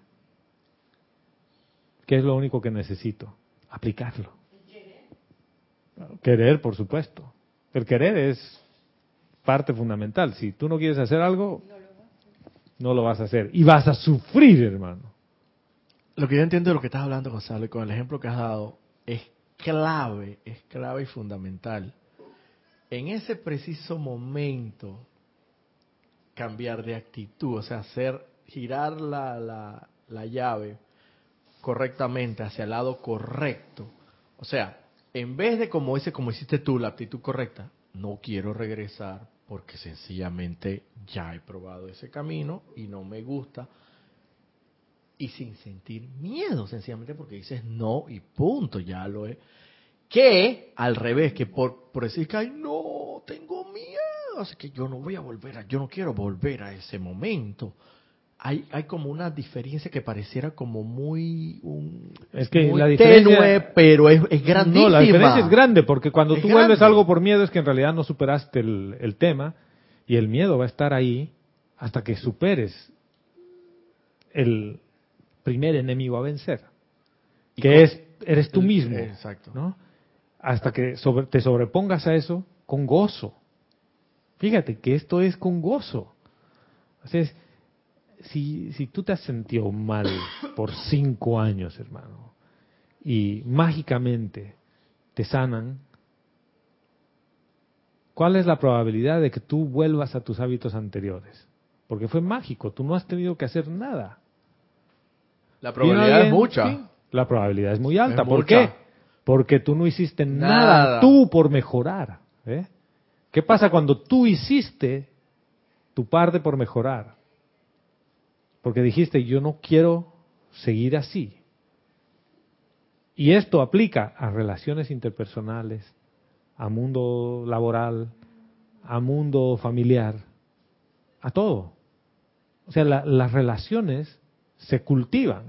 ¿Qué es lo único que necesito? Aplicarlo. Querer, por supuesto. El querer es parte fundamental. Si tú no quieres hacer algo, no lo vas a hacer. Y vas a sufrir, hermano. Lo que yo entiendo de lo que estás hablando, Gonzalo, y con el ejemplo que has dado, es clave, es clave y fundamental. En ese preciso momento, cambiar de actitud, o sea, hacer girar la, la, la llave correctamente hacia el lado correcto. O sea, en vez de como ese, como hiciste tú, la actitud correcta, no quiero regresar porque sencillamente ya he probado ese camino y no me gusta. Y sin sentir miedo, sencillamente porque dices no y punto, ya lo he. Que al revés, que por, por decir que ay, no, tengo miedo, así que yo no voy a volver a, yo no quiero volver a ese momento hay, hay como una diferencia que pareciera como muy un, Es que muy la diferencia- tenue, pero es, es grandísima. No, la diferencia es grande porque cuando Es tú vuelves grande. algo por miedo es que en realidad no superaste el, el tema y el miedo va a estar ahí hasta que superes el primer enemigo a vencer, que es eres tú mismo, Exacto. ¿no? Hasta que sobre- te sobrepongas a eso con gozo. Fíjate que esto es con gozo. O sea, es- si, si tú te has sentido mal por cinco años, hermano, y mágicamente te sanan, ¿cuál es la probabilidad de que tú vuelvas a tus hábitos anteriores? Porque fue mágico, tú no has tenido que hacer nada. La probabilidad es mucha. sí, la probabilidad es muy alta. Es ¿Por mucha. qué? Porque tú no hiciste nada, Nada. tú por mejorar. ¿eh? ¿Qué pasa cuando tú hiciste tu parte por mejorar? Porque dijiste, yo no quiero seguir así. Y esto aplica a relaciones interpersonales, a mundo laboral, a mundo familiar, a todo. O sea, la- las relaciones se cultivan,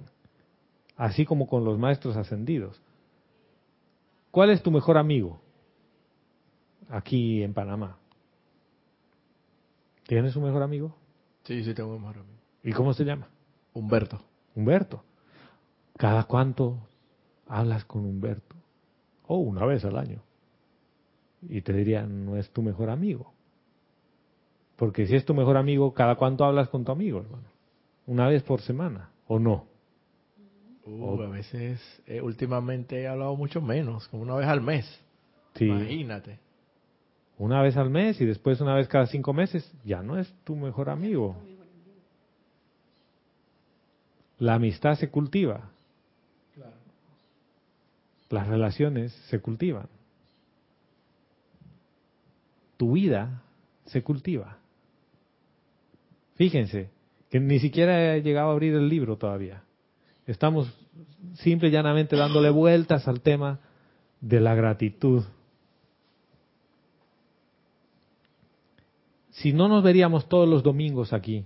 así como con los maestros ascendidos. ¿Cuál es tu mejor amigo aquí en Panamá? ¿Tienes un mejor amigo? Sí, sí, tengo un mejor amigo. ¿Y cómo se llama? Humberto. Humberto. ¿Cada cuánto hablas con Humberto? O una vez al año. Y te dirían, no es tu mejor amigo. Porque si es tu mejor amigo, ¿cada cuánto hablas con tu amigo, hermano? Una vez por semana, ¿o no? Uh, a veces, eh, últimamente he hablado mucho menos, como una vez al mes. Sí. Imagínate. Una vez al mes y después una vez cada cinco meses, ya no es tu mejor amigo. La amistad se cultiva. Las relaciones se cultivan. Tu vida se cultiva. Fíjense que ni siquiera he llegado a abrir el libro todavía. Estamos simple y llanamente dándole vueltas al tema de la gratitud. Si no nos veríamos todos los domingos aquí,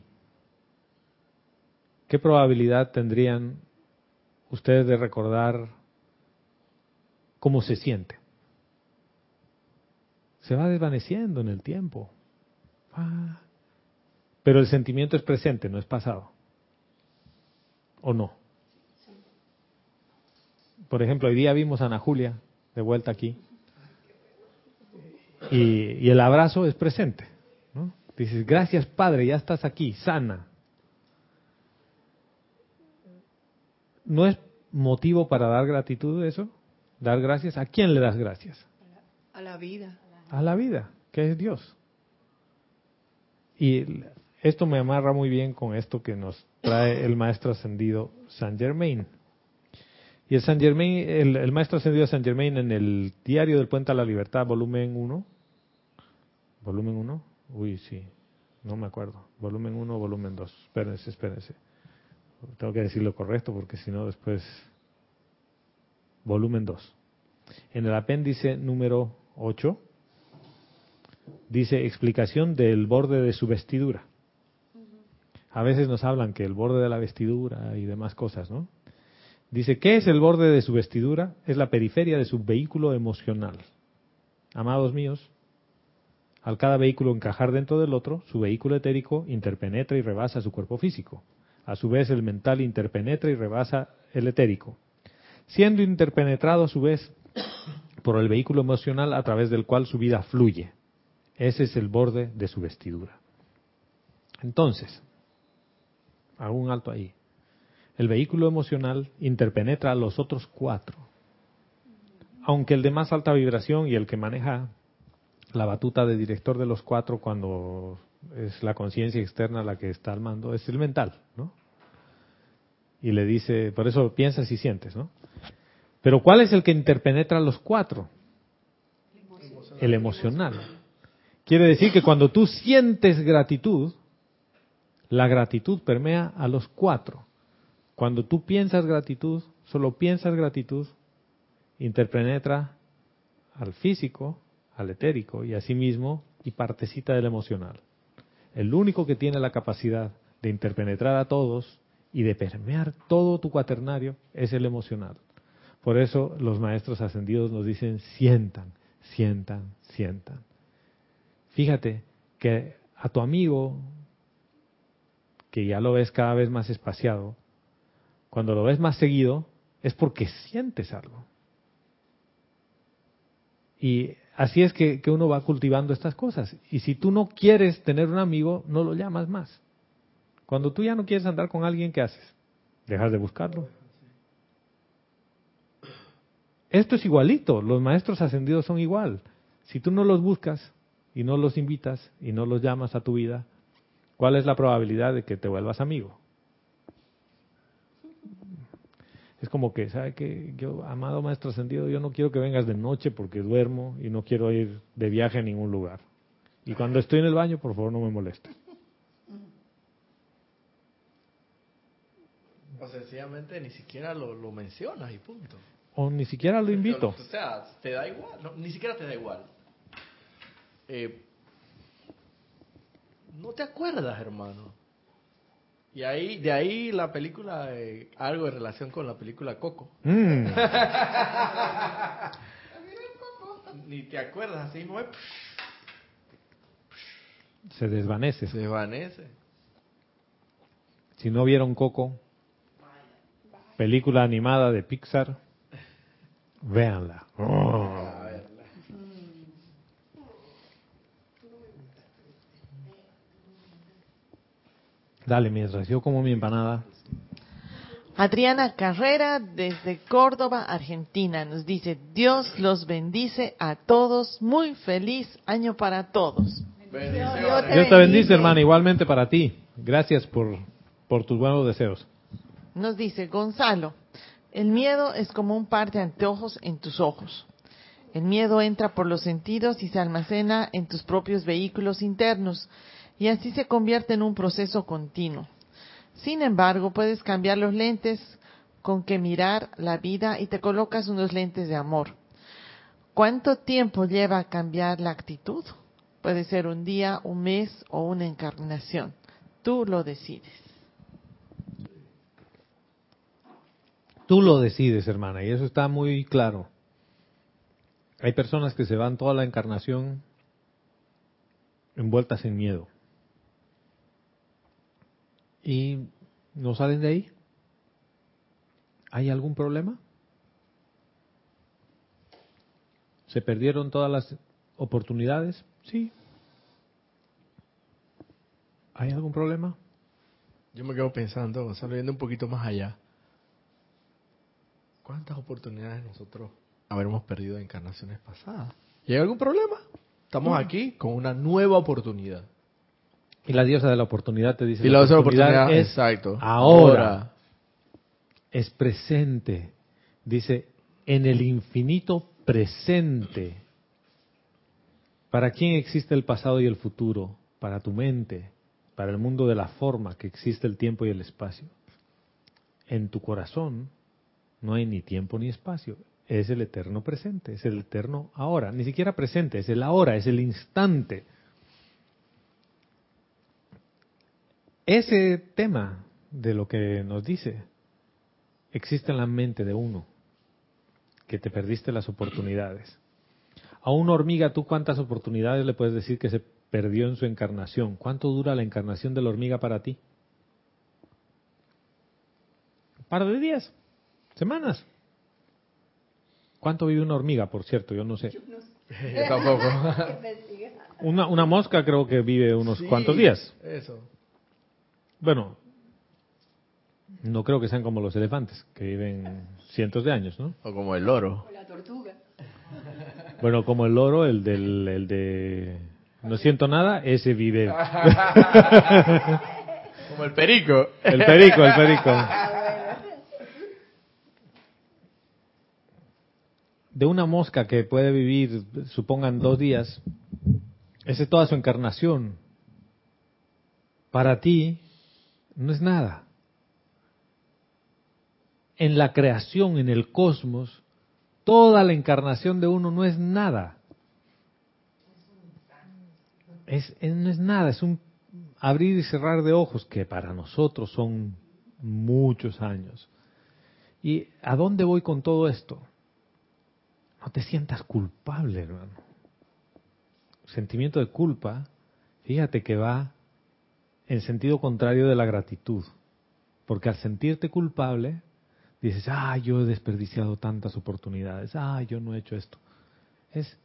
¿qué probabilidad tendrían ustedes de recordar cómo se siente? Se va desvaneciendo en el tiempo. Ah. Pero el sentimiento es presente, no es pasado. ¿O no? Por ejemplo, hoy día vimos a Ana Julia de vuelta aquí. Y, y el abrazo es presente. ¿no? Dices, gracias Padre, ya estás aquí, sana. ¿No es motivo para dar gratitud eso? ¿Dar gracias? ¿A quién le das gracias? A la vida. A la vida, que es Dios. Y esto me amarra muy bien con esto que nos trae el maestro ascendido Saint Germain. Y el Saint Germain, el, el maestro ascendido Saint Germain en el Diario del Puente a la Libertad, volumen 1, volumen 1, uy, sí, no me acuerdo, volumen 1 o volumen 2, espérense, espérense. Tengo que decir lo correcto porque si no después, volumen 2. En el apéndice número 8, dice explicación del borde de su vestidura. A veces nos hablan que el borde de la vestidura y demás cosas, ¿no? Dice, ¿qué es el borde de su vestidura? Es la periferia de su vehículo emocional. Amados míos, al cada vehículo encajar dentro del otro, su vehículo etérico interpenetra y rebasa su cuerpo físico. A su vez, el mental interpenetra y rebasa el etérico. Siendo interpenetrado a su vez por el vehículo emocional a través del cual su vida fluye. Ese es el borde de su vestidura. Entonces, hago un alto ahí. El vehículo emocional interpenetra a los otros cuatro. Aunque el de más alta vibración y el que maneja la batuta de director de los cuatro cuando es la conciencia externa la que está al mando, es el mental, ¿no? Y le dice, por eso piensas y sientes, ¿no? Pero ¿cuál es el que interpenetra a los cuatro? El emocional. Quiere decir que cuando tú sientes gratitud, la gratitud permea a los cuatro. Cuando tú piensas gratitud, solo piensas gratitud, interpenetra al físico, al etérico y asimismo y partecita del emocional. El único que tiene la capacidad de interpenetrar a todos y de permear todo tu cuaternario es el emocional. Por eso los maestros ascendidos nos dicen sientan, sientan, sientan. Fíjate que a tu amigo, que ya lo ves cada vez más espaciado, cuando lo ves más seguido, es porque sientes algo. Y así es que, uno va cultivando estas cosas. Y si tú no quieres tener un amigo, no lo llamas más. Cuando tú ya no quieres andar con alguien, ¿qué haces? Dejas de buscarlo. Esto es igualito, los maestros ascendidos son igual. Si tú no los buscas y no los invitas y no los llamas a tu vida, ¿cuál es la probabilidad de que te vuelvas amigo? Es como que, ¿sabe que Yo, amado maestro ascendido, yo no quiero que vengas de noche porque duermo y no quiero ir de viaje a ningún lugar. Y cuando estoy en el baño, por favor, no me molestes. O sencillamente ni siquiera lo, lo mencionas y punto. O ni siquiera lo invito. O sea, te da igual, ni siquiera te da igual. Eh, no te acuerdas, hermano. Y ahí, de ahí la película, eh, algo en relación con la película Coco. Mm. Ni te acuerdas, así no Se desvanece. Se desvanece. Si no vieron Coco, película animada de Pixar, véanla. Oh. Dale, mientras yo como mi empanada. Adriana Carrera desde Córdoba, Argentina, nos dice, Dios los bendice a todos, muy feliz año para todos. Dios te bendice, hermana, igualmente para ti. Gracias por, por tus buenos deseos. Nos dice Gonzalo, el miedo es como un par de anteojos en tus ojos. El miedo entra por los sentidos y se almacena en tus propios vehículos internos y así se convierte en un proceso continuo. Sin embargo, puedes cambiar los lentes con que mirar la vida y te colocas unos lentes de amor. ¿Cuánto tiempo lleva cambiar la actitud? Puede ser un día, un mes o una encarnación. Tú lo decides. Tú lo decides, hermana, y eso está muy claro. Hay personas que se van toda la encarnación envueltas en miedo y no salen de ahí? ¿Hay algún problema? ¿Se perdieron todas las oportunidades? Sí. ¿Hay algún problema? Yo me quedo pensando, Gonzalo, viendo un poquito más allá. ¿Cuántas oportunidades nosotros habremos perdido en encarnaciones pasadas? ¿Y hay algún problema? Estamos aquí con una nueva oportunidad. Y la diosa de la oportunidad te dice, y la, diosa de la oportunidad es exacto. ahora, es presente. Dice, en el infinito presente. ¿Para quién existe el pasado y el futuro? Para tu mente, para el mundo de la forma que existe el tiempo y el espacio. En tu corazón no hay ni tiempo ni espacio, es el eterno presente, es el eterno ahora, ni siquiera presente, es el ahora, es el instante. Ese tema de lo que nos dice existe en la mente de uno, que te perdiste las oportunidades. A una hormiga, ¿tú cuántas oportunidades le puedes decir que se perdió en su encarnación? ¿Cuánto dura la encarnación de la hormiga para ti? Un par de días, semanas. ¿Cuánto vive una hormiga, por cierto? Yo no sé. Yo tampoco. Una, una mosca creo que vive unos Sí, cuantos días. Eso. Bueno, no creo que sean como los elefantes, que viven cientos de años, ¿no? O como el loro. O la tortuga. Bueno, como el loro, el del el de no siento nada, ese vive. Como el perico. El perico, el perico. De una mosca que puede vivir, supongan, dos días, esa es toda su encarnación. Para ti, no es nada. En la creación, en el cosmos, toda la encarnación de uno no es nada. Es, no es nada, es un abrir y cerrar de ojos que para nosotros son muchos años. ¿Y a dónde voy con todo esto? No te sientas culpable, hermano. Sentimiento de culpa, fíjate que va en sentido contrario de la gratitud. Porque al sentirte culpable, dices, ah, yo he desperdiciado tantas oportunidades, ah, yo no he hecho esto. Es,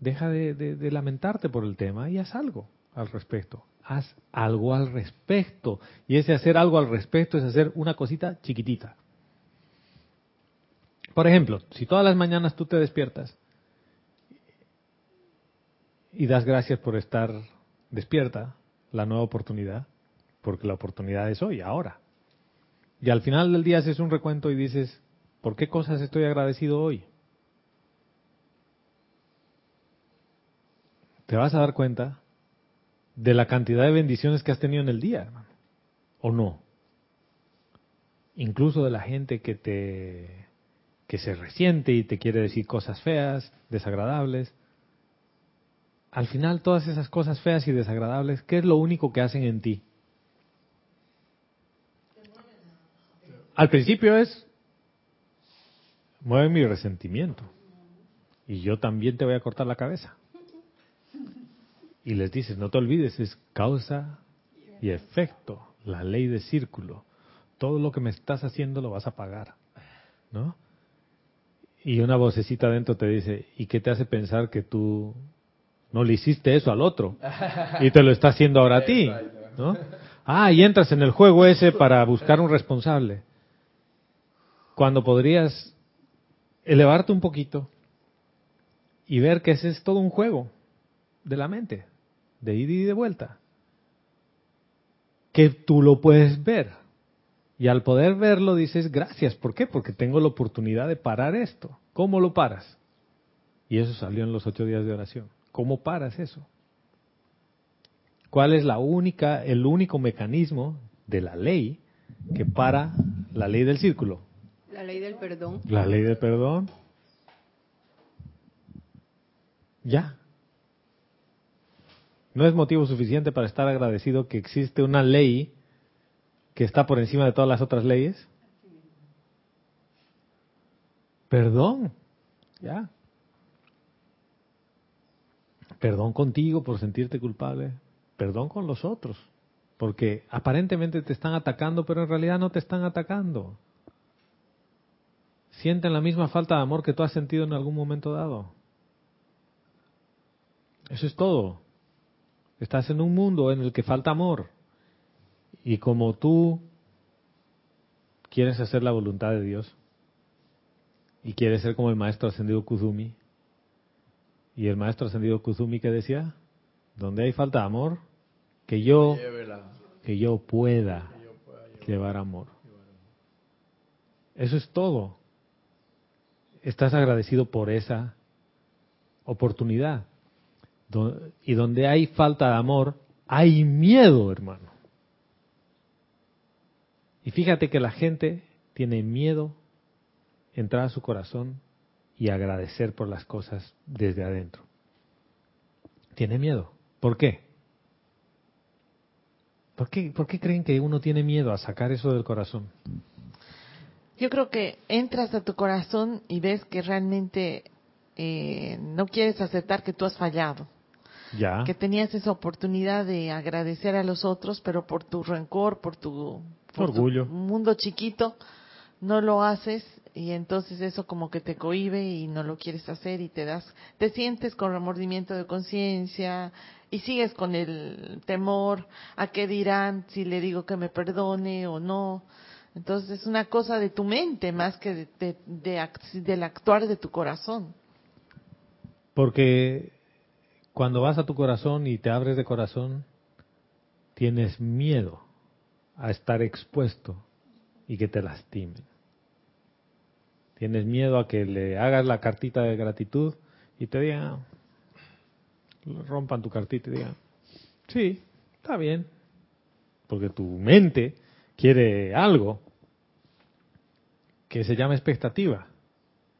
deja de, de- de lamentarte por el tema y haz algo al respecto. Haz algo al respecto. Y ese hacer algo al respecto es hacer una cosita chiquitita. Por ejemplo, si todas las mañanas tú te despiertas y das gracias por estar despierta, la nueva oportunidad, porque la oportunidad es hoy, ahora. Y al final del día haces un recuento y dices, ¿por qué cosas estoy agradecido hoy? Te vas a dar cuenta de la cantidad de bendiciones que has tenido en el día, hermano. ¿O no? Incluso de la gente que te que se resiente y te quiere decir cosas feas, desagradables. Al final todas esas cosas feas y desagradables, ¿qué es lo único que hacen en ti? Al principio es mueve mi resentimiento y yo también te voy a cortar la cabeza. Y les dices, no te olvides, es causa y efecto, la ley de círculo. Todo lo que me estás haciendo lo vas a pagar, ¿no? Y una vocecita adentro te dice, ¿y qué te hace pensar que tú no le hiciste eso al otro? Y te lo está haciendo ahora a ti, ¿no? Ah, y entras en el juego ese para buscar un responsable. Cuando podrías elevarte un poquito y ver que ese es todo un juego de la mente, de ida y de vuelta. Que tú lo puedes ver. Y al poder verlo dices, gracias. ¿Por qué? Porque tengo la oportunidad de parar esto. ¿Cómo lo paras? Y eso salió en los ocho días de oración. ¿Cómo paras eso? ¿Cuál es la única, el único mecanismo de la ley que para la ley del círculo? La ley del perdón. La ley del perdón. Ya. No es motivo suficiente para estar agradecido que existe una ley que está por encima de todas las otras leyes. Perdón. Ya. Perdón contigo por sentirte culpable. Perdón con los otros. Porque aparentemente te están atacando, pero en realidad no te están atacando sienten la misma falta de amor que tú has sentido en algún momento dado. Eso es todo. Estás en un mundo en el que falta amor. Y como tú quieres hacer la voluntad de Dios y quieres ser como el maestro ascendido Kuzumi, y el maestro ascendido Kuzumi que decía, donde hay falta de amor, que yo, que yo pueda llevar amor. Eso es todo estás agradecido por esa oportunidad. Y donde hay falta de amor, hay miedo, hermano. Y fíjate que la gente tiene miedo entrar a su corazón y agradecer por las cosas desde adentro. Tiene miedo. ¿Por qué? ¿Por qué, por qué creen que uno tiene miedo a sacar eso del corazón? Yo creo que entras a tu corazón y ves que realmente eh, no quieres aceptar que tú has fallado, Ya. que tenías esa oportunidad de agradecer a los otros, pero por tu rencor, por tu, por tu Orgullo. mundo chiquito, no lo haces y entonces eso como que te cohibe y no lo quieres hacer y te das, te sientes con remordimiento de conciencia y sigues con el temor a qué dirán si le digo que me perdone o no. Entonces es una cosa de tu mente más que de, de- de del actuar de tu corazón. Porque cuando vas a tu corazón y te abres de corazón, tienes miedo a estar expuesto y que te lastimen. Tienes miedo a que le hagas la cartita de gratitud y te digan, rompan tu cartita y digan, sí, está bien, porque tu mente quiere algo que se llama expectativa.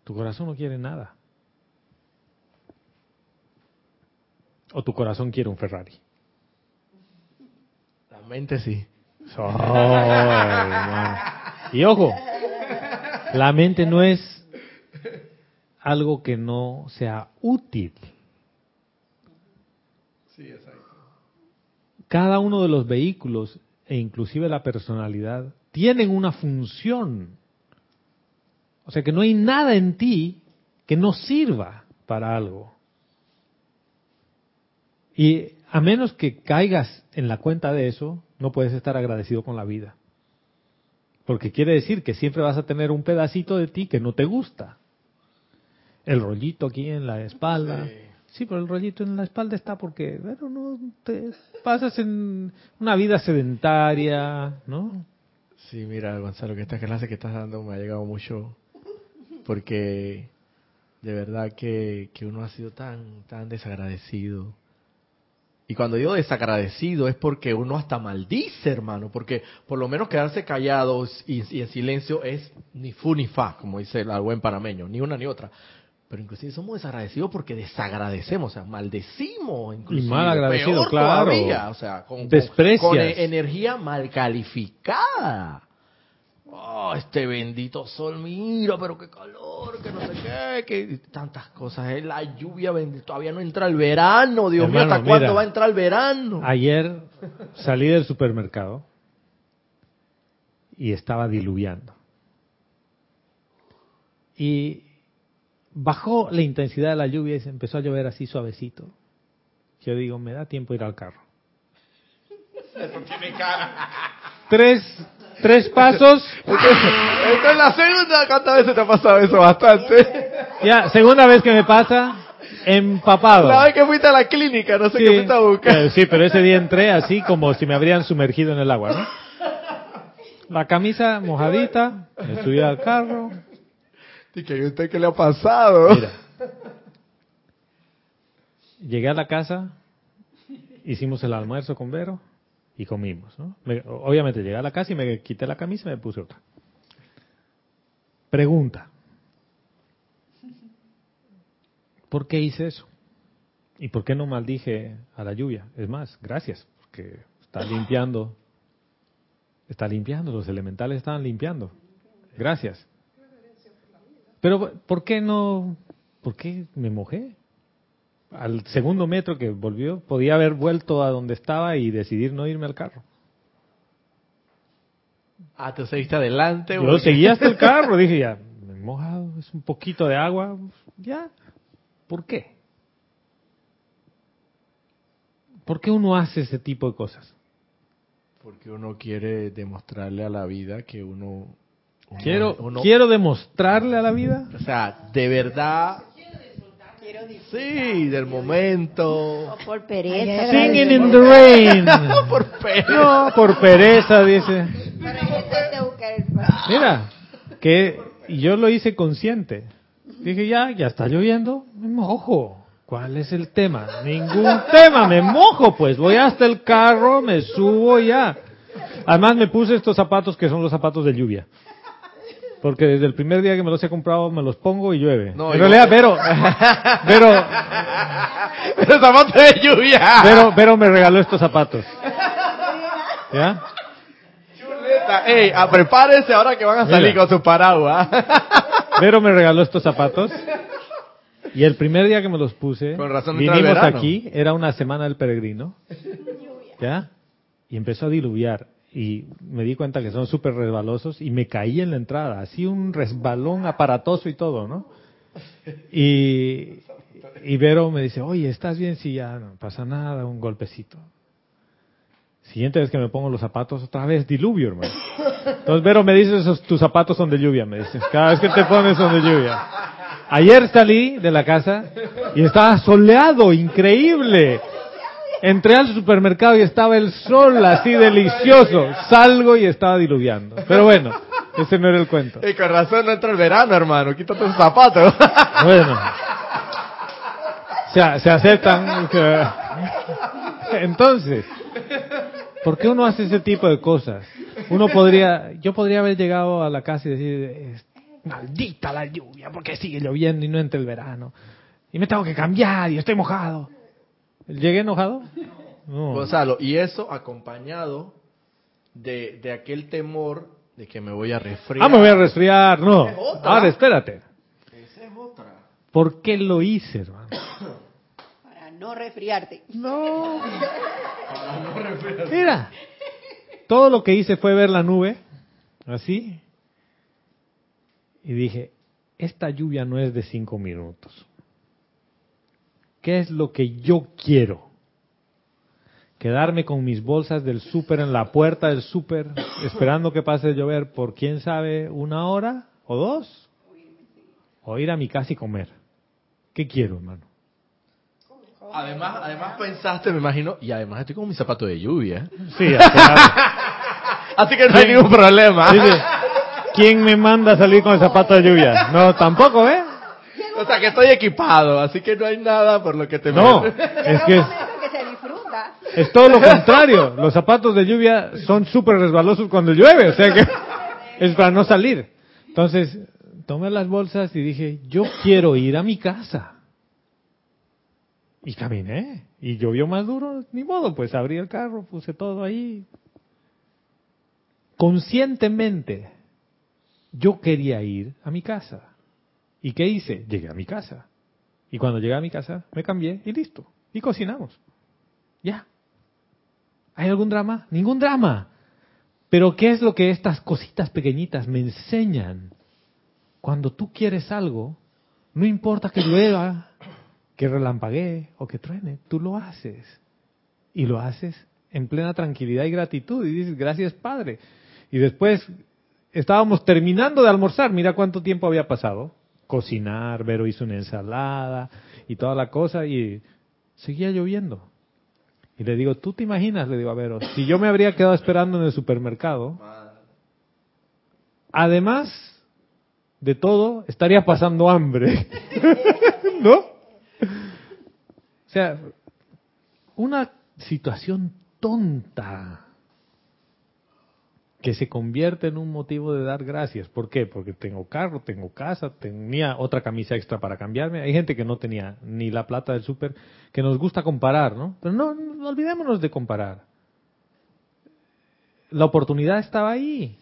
Tu corazón no quiere nada. O tu corazón quiere un Ferrari. La mente sí. Oh, y ojo, la mente no es algo que no sea útil. Cada uno de los vehículos e inclusive la personalidad tienen una función. O sea que no hay nada en ti que no sirva para algo. Y a menos que caigas en la cuenta de eso, no puedes estar agradecido con la vida. Porque quiere decir que siempre vas a tener un pedacito de ti que no te gusta. El rollito aquí en la espalda. Sí, pero el rollito en la espalda está porque, bueno, no te pasas en una vida sedentaria, ¿no? Sí, mira, Gonzalo, que esta clase que estás dando me ha llegado mucho porque de verdad que, que uno ha sido tan, tan desagradecido. Y cuando digo desagradecido es porque uno hasta maldice, hermano, porque por lo menos quedarse callados y, y en silencio es ni fu ni fa, como dice el buen panameño, ni una ni otra. Pero inclusive somos desagradecidos porque desagradecemos, o sea, maldecimos. Inclusive, mal agradecido, peor claro. todavía, o sea, con, con- energía mal calificada. Oh, este bendito sol, mira, pero qué calor, que no sé qué, que tantas cosas. eh, La lluvia, bendi- todavía no entra el verano, Dios mío, ¿hasta cuándo va a entrar el verano? Ayer salí del supermercado y estaba diluviando. Y bajó la intensidad de la lluvia y se empezó a llover así suavecito. Yo digo, me da tiempo ir al carro. Tres, tres pasos. Esta es la segunda, ¿cuántas veces te ha pasado eso? Bastante. Ya, segunda vez que me pasa, empapado. La vez que fuiste a la clínica, no sé qué fuiste a buscar. eh, sí, pero ese día entré así como si me habrían sumergido en el agua, ¿no? La camisa mojadita, me subí al carro. Y que ¿y usted qué le ha pasado? Mira. Llegué a la casa, hicimos el almuerzo con Vero y comimos, ¿no? Me- obviamente llegué a la casa y me quité la camisa y me puse otra. Pregunta. ¿Por qué hice eso? ¿Y por qué no maldije a la lluvia? Es más, gracias, porque está limpiando, está limpiando, los elementales estaban limpiando. Gracias. Pero, ¿por qué no? ¿Por qué me mojé? Al segundo metro que volvió, podía haber vuelto a donde estaba y decidir no irme al carro. Ah, tú seguiste adelante. Yo porque- seguí hasta el carro, dije ya, me he mojado, es un poquito de agua, ya. ¿Por qué? ¿Por qué uno hace ese tipo de cosas? Porque uno quiere demostrarle a la vida que uno... uno- Quiero, uno- quiero demostrarle a la vida. O sea, de verdad... Sí, del momento. O por pereza. Singing in the rain. Por pe- No, por pereza, dice. buscar el. Mira, que y yo lo hice consciente. Dije, ya, ya está lloviendo, me mojo. ¿Cuál es el tema? Ningún tema, me mojo, pues. Voy hasta el carro, me subo y ya. Además me puse estos zapatos que son los zapatos de lluvia. Porque desde el primer día que me los he comprado me los pongo y llueve. No, en realidad, pero, pero, Los zapatos de lluvia. pero, pero me regaló estos zapatos. ¿Ya? Chuleta. Ey, ah, prepárense ahora que van a salir Mira. con su paraguas. Vero me regaló estos zapatos. Y el primer día que me los puse, Con razón vinimos aquí, era una semana del peregrino. ¿Ya? Y empezó a diluviar. Y me di cuenta que son súper resbalosos y me caí en la entrada, así un resbalón aparatoso y todo, ¿no? Y, Vero me dice, oye, ¿estás bien? Sí, ya no pasa nada, un golpecito. Siguiente vez que me pongo los zapatos, otra vez diluvio, hermano. Entonces Vero me dice, esos, tus zapatos son de lluvia, me dice. Cada vez que te pones son de lluvia. Ayer salí de la casa y estaba soleado, increíble. Entré al supermercado y estaba el sol así delicioso. Salgo y estaba diluviando. Pero bueno, ese no era el cuento. Y con razón no entra el verano, hermano. Quítate tus zapatos. Bueno. Se, se aceptan. Entonces, ¿por qué uno hace ese tipo de cosas? Uno podría, yo podría haber llegado a la casa y decir, "Es- maldita la lluvia, porque sigue lloviendo y no entra el verano. Y me tengo que cambiar y estoy mojado. ¿Llegué enojado? No. Gonzalo, y eso acompañado de, de aquel temor de que me voy a resfriar. Ah, me voy a resfriar, no. otra. Ahora, espérate. Esa es otra. ¿Por qué lo hice, hermano? Para no resfriarte. No. Mira, todo lo que hice fue ver la nube, así, y dije, esta lluvia no es de cinco minutos. ¿Qué es lo que yo quiero? Quedarme con mis bolsas del súper en la puerta del súper, esperando que pase a llover por quién sabe una hora o dos, o ir a mi casa y comer. ¿Qué quiero, hermano? Además, además pensaste, me imagino, y además estoy con mi zapato de lluvia. Sí. Así que no hay ningún problema. Dice, ¿quién me manda a salir con el zapato de lluvia? No, tampoco, ¿eh? O sea, que estoy equipado, así que no hay nada por lo que te No, es que es, que se disfruta. es todo lo contrario. Los zapatos de lluvia son súper resbalosos cuando llueve, o sea que es para no salir. Entonces, tomé las bolsas y dije, yo quiero ir a mi casa. Y caminé, y llovió más duro, ni modo, pues abrí el carro, puse todo ahí. Conscientemente, yo quería ir a mi casa. ¿Y qué hice? Llegué a mi casa. Y cuando llegué a mi casa, me cambié y listo. Y cocinamos. Ya. ¿Hay algún drama? Ningún drama. Pero ¿qué es lo que estas cositas pequeñitas me enseñan? Cuando tú quieres algo, no importa que llueva, que relampaguee o que truene, tú lo haces. Y lo haces en plena tranquilidad y gratitud. Y dices, gracias Padre. Y después estábamos terminando de almorzar. Mira cuánto tiempo había pasado. Cocinar, Vero hizo una ensalada y toda la cosa y seguía lloviendo. Y le digo, ¿tú te imaginas? Le digo a Vero, si yo me habría quedado esperando en el supermercado, además de todo, estaría pasando hambre. ¿No? O sea, una situación tonta que se convierte en un motivo de dar gracias. ¿Por qué? Porque tengo carro, tengo casa, tenía otra camisa extra para cambiarme. Hay gente que no tenía ni la plata del súper, que nos gusta comparar, ¿no? Pero no, no olvidémonos de comparar. La oportunidad estaba ahí.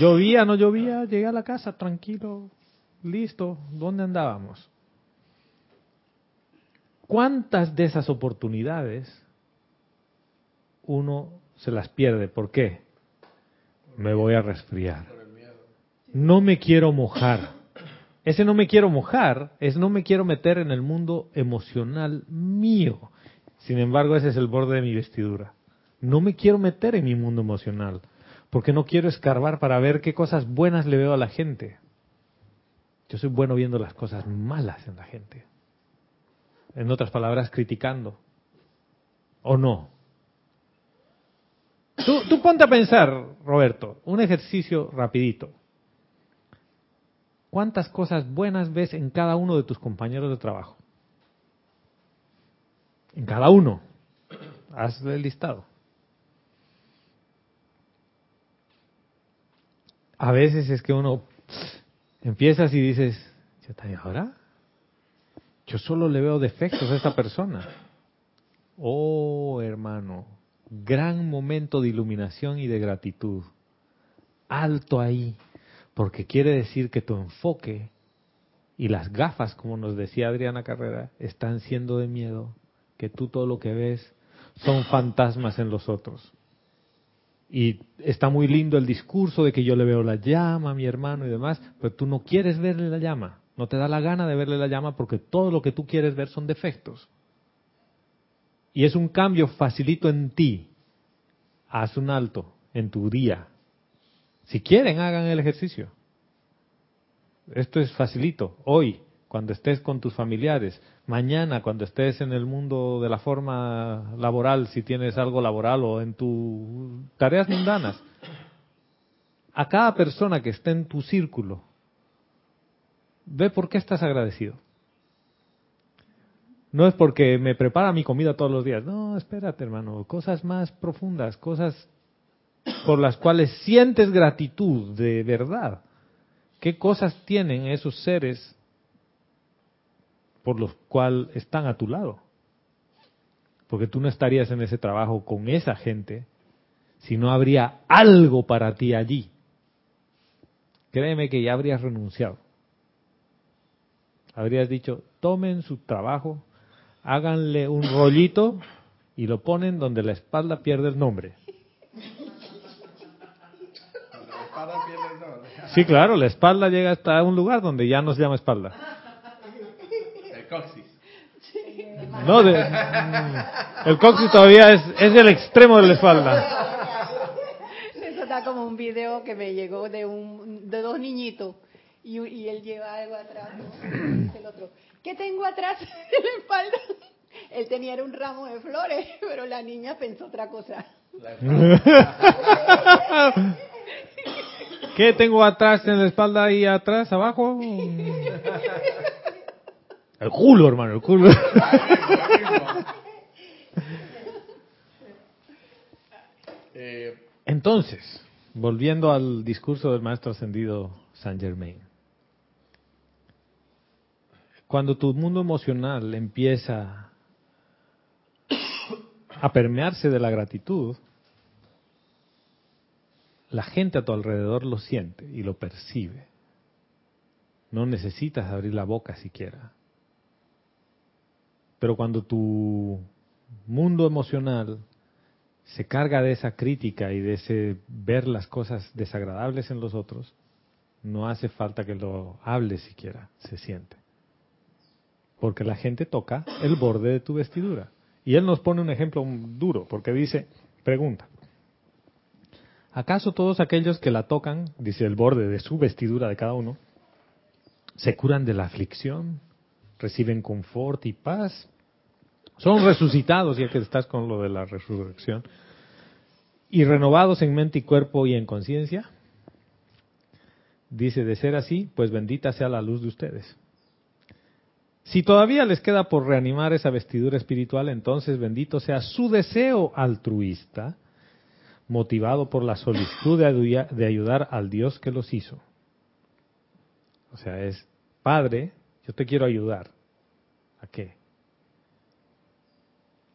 Llovía, no llovía, llegué a la casa tranquilo, listo. ¿Dónde andábamos? ¿Cuántas de esas oportunidades uno se las pierde? ¿Por qué? Me voy a resfriar. No me quiero mojar. Ese no me quiero mojar es no me quiero meter en el mundo emocional mío. Sin embargo, ese es el borde de mi vestidura. No me quiero meter en mi mundo emocional porque no quiero escarbar para ver qué cosas buenas le veo a la gente. Yo soy bueno viendo las cosas malas en la gente. En otras palabras, criticando. ¿O no? Tú, tú ponte a pensar, Roberto, un ejercicio rapidito. ¿Cuántas cosas buenas ves en cada uno de tus compañeros de trabajo? En cada uno. Hazle el listado. A veces es que uno empiezas y dices, "Chuta, ¿y ahora? Yo solo le veo defectos a esta persona. Oh, hermano, gran momento de iluminación y de gratitud. Alto ahí, porque quiere decir que tu enfoque y las gafas, como nos decía Adriana Carrera, están siendo de miedo, que tú todo lo que ves son fantasmas en los otros. Y está muy lindo el discurso de que yo le veo la llama a mi hermano y demás, pero tú no quieres verle la llama. No te da la gana de verle la llama porque todo lo que tú quieres ver son defectos. Y es un cambio facilito en ti. Haz un alto en tu día. Si quieren, hagan el ejercicio. Esto es facilito. Hoy, cuando estés con tus familiares, mañana cuando estés en el mundo de la forma laboral, si tienes algo laboral o en tus tareas mundanas, a cada persona que esté en tu círculo, ve por qué estás agradecido. No es porque me prepara mi comida todos los días. No, espérate, hermano. Cosas más profundas, cosas por las cuales sientes gratitud de verdad. ¿Qué cosas tienen esos seres por los cuales están a tu lado? Porque tú no estarías en ese trabajo con esa gente si no habría algo para ti allí. Créeme que ya habrías renunciado. Habrías dicho, tomen su trabajo, háganle un rollito y lo ponen donde la espalda pierde el nombre. Sí, claro, la espalda llega hasta un lugar donde ya no se llama espalda. El coxis. No, de- mm, el coxis todavía es, es el extremo de la espalda. Eso está como un video que me llegó de un de dos niñitos y, y él lleva algo atrás. ¿no? El otro, ¿qué tengo atrás en la espalda? Él tenía un ramo de flores, pero la niña pensó otra cosa. ¿Qué tengo atrás en la espalda y atrás, abajo? El culo, hermano, el culo. Eh, Entonces, volviendo al discurso del maestro ascendido Saint Germain. Cuando tu mundo emocional empieza a permearse de la gratitud, la gente a tu alrededor lo siente y lo percibe. No necesitas abrir la boca siquiera. Pero cuando tu mundo emocional se carga de esa crítica y de ese ver las cosas desagradables en los otros, no hace falta que lo hables siquiera, se siente. Porque la gente toca el borde de tu vestidura. Y él nos pone un ejemplo duro, porque dice, pregunta, ¿acaso todos aquellos que la tocan, dice el borde de su vestidura de cada uno, se curan de la aflicción, reciben confort y paz? Son resucitados, ya que estás con lo de la resurrección, y renovados en mente y cuerpo y en conciencia. Dice, de ser así, pues bendita sea la luz de ustedes. Si todavía les queda por reanimar esa vestidura espiritual, entonces bendito sea su deseo altruista, motivado por la solicitud de, ayu- de ayudar al Dios que los hizo. O sea, es, Padre, yo te quiero ayudar. ¿A qué?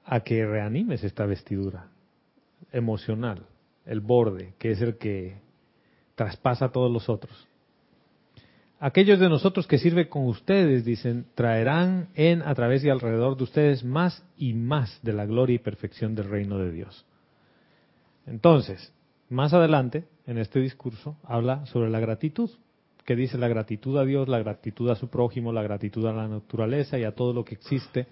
A que reanimes esta vestidura emocional, el borde, que es el que traspasa a todos los otros. Aquellos de nosotros que sirven con ustedes, dicen, traerán en, a través y alrededor de ustedes más y más de la gloria y perfección del reino de Dios. Entonces, más adelante, en este discurso, habla sobre la gratitud, que dice la gratitud a Dios, la gratitud a su prójimo, la gratitud a la naturaleza y a todo lo que existe.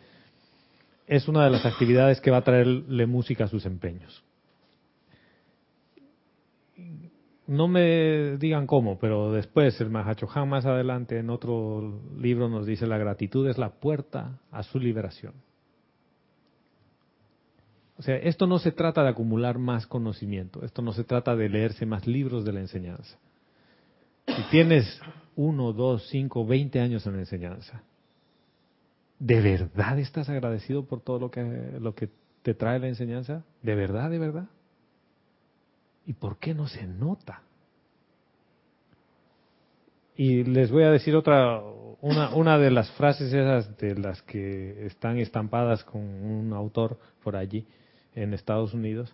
Es una de las actividades que va a traerle música a sus empeños. No me digan cómo, pero después el Mahachohan más adelante en otro libro nos dice la gratitud es la puerta a su liberación. O sea, esto no se trata de acumular más conocimiento, esto no se trata de leerse más libros de la enseñanza. Si tienes uno, dos, cinco, veinte años en la enseñanza, ¿de verdad estás agradecido por todo lo que, lo que te trae la enseñanza? ¿De verdad, de verdad? ¿Y por qué no se nota? Y les voy a decir otra, una, una de las frases esas de las que están estampadas con un autor por allí en Estados Unidos.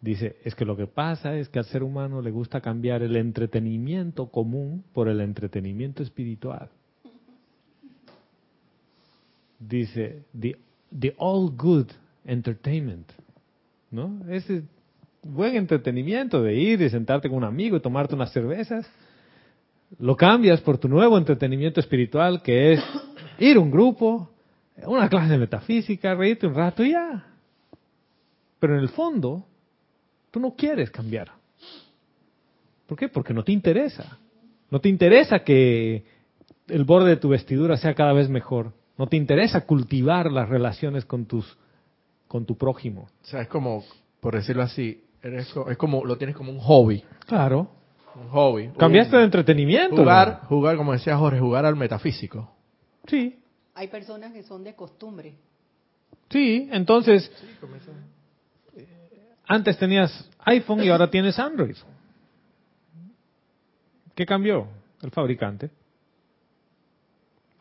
Dice, es que lo que pasa es que al ser humano le gusta cambiar el entretenimiento común por el entretenimiento espiritual. Dice, the, the all good entertainment, ¿no? Ese buen entretenimiento de ir y sentarte con un amigo y tomarte unas cervezas. Lo cambias por tu nuevo entretenimiento espiritual que es ir a un grupo, una clase de metafísica, reírte un rato y ya. Pero en el fondo, tú no quieres cambiar. ¿Por qué? Porque no te interesa. No te interesa que el borde de tu vestidura sea cada vez mejor. No te interesa cultivar las relaciones con tus con tu prójimo. O sea, es como, por decirlo así, eres, es como, lo tienes como un hobby. Claro. Un hobby. Cambiaste Un- de entretenimiento. Jugar, jugar, como decía Jorge, jugar al metafísico. Sí, Hay personas que son de costumbre. sí. Entonces, eh, antes tenías iPhone y ahora tienes Android. ¿Qué cambió? El fabricante.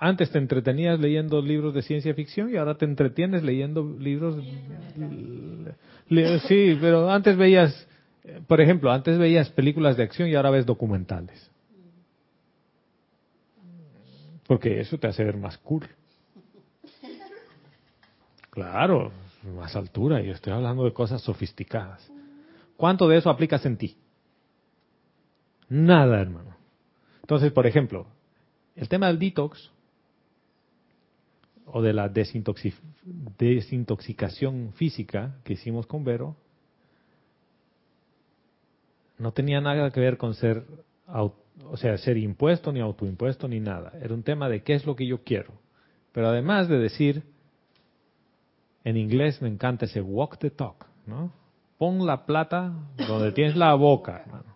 Antes te entretenías leyendo libros de ciencia ficción y ahora te entretienes leyendo libros. Sí, pero antes veías, por ejemplo, antes veías películas de acción y ahora ves documentales. Porque eso te hace ver más cool. Claro, más altura, y estoy hablando de cosas sofisticadas. ¿Cuánto de eso aplicas en ti? Nada, hermano. Entonces, por ejemplo, el tema del detox o de la desintoxi- desintoxicación física que hicimos con Vero no tenía nada que ver con ser, o sea, ser impuesto ni autoimpuesto ni nada. Era un tema de qué es lo que yo quiero. Pero además de decir, en inglés me encanta ese walk the talk, ¿no? Pon la plata donde tienes la boca, hermano.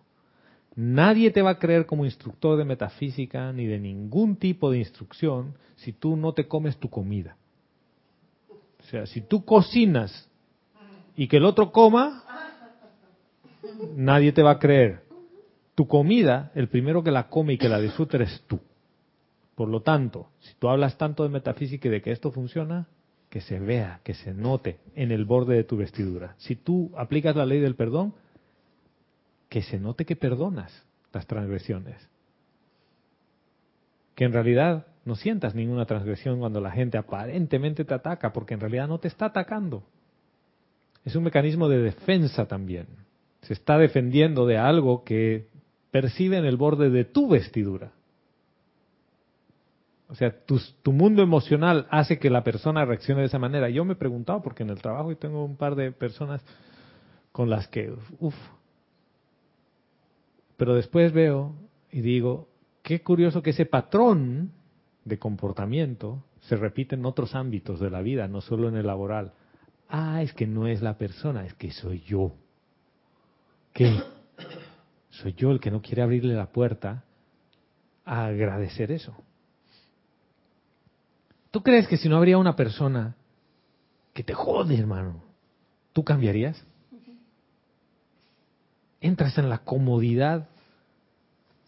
Nadie te va a creer como instructor de metafísica ni de ningún tipo de instrucción si tú no te comes tu comida. O sea, si tú cocinas y que el otro coma, nadie te va a creer. Tu comida, el primero que la come y que la disfruta eres tú. Por lo tanto, si tú hablas tanto de metafísica y de que esto funciona, que se vea, que se note en el borde de tu vestidura. Si tú aplicas la ley del perdón, que se note que perdonas las transgresiones. Que en realidad no sientas ninguna transgresión cuando la gente aparentemente te ataca, porque en realidad no te está atacando. Es un mecanismo de defensa también. Se está defendiendo de algo que percibe en el borde de tu vestidura. O sea, tu, mundo emocional hace que la persona reaccione de esa manera. Yo me he preguntado, porque en el trabajo tengo un par de personas con las que, uff, pero después veo y digo, qué curioso que ese patrón de comportamiento se repite en otros ámbitos de la vida, no solo en el laboral. Ah, es que no es la persona, es que soy yo. ¿Qué? Soy yo el que no quiere abrirle la puerta a agradecer eso. ¿Tú crees que si no habría una persona que te jode, hermano, tú cambiarías? Entras en la comodidad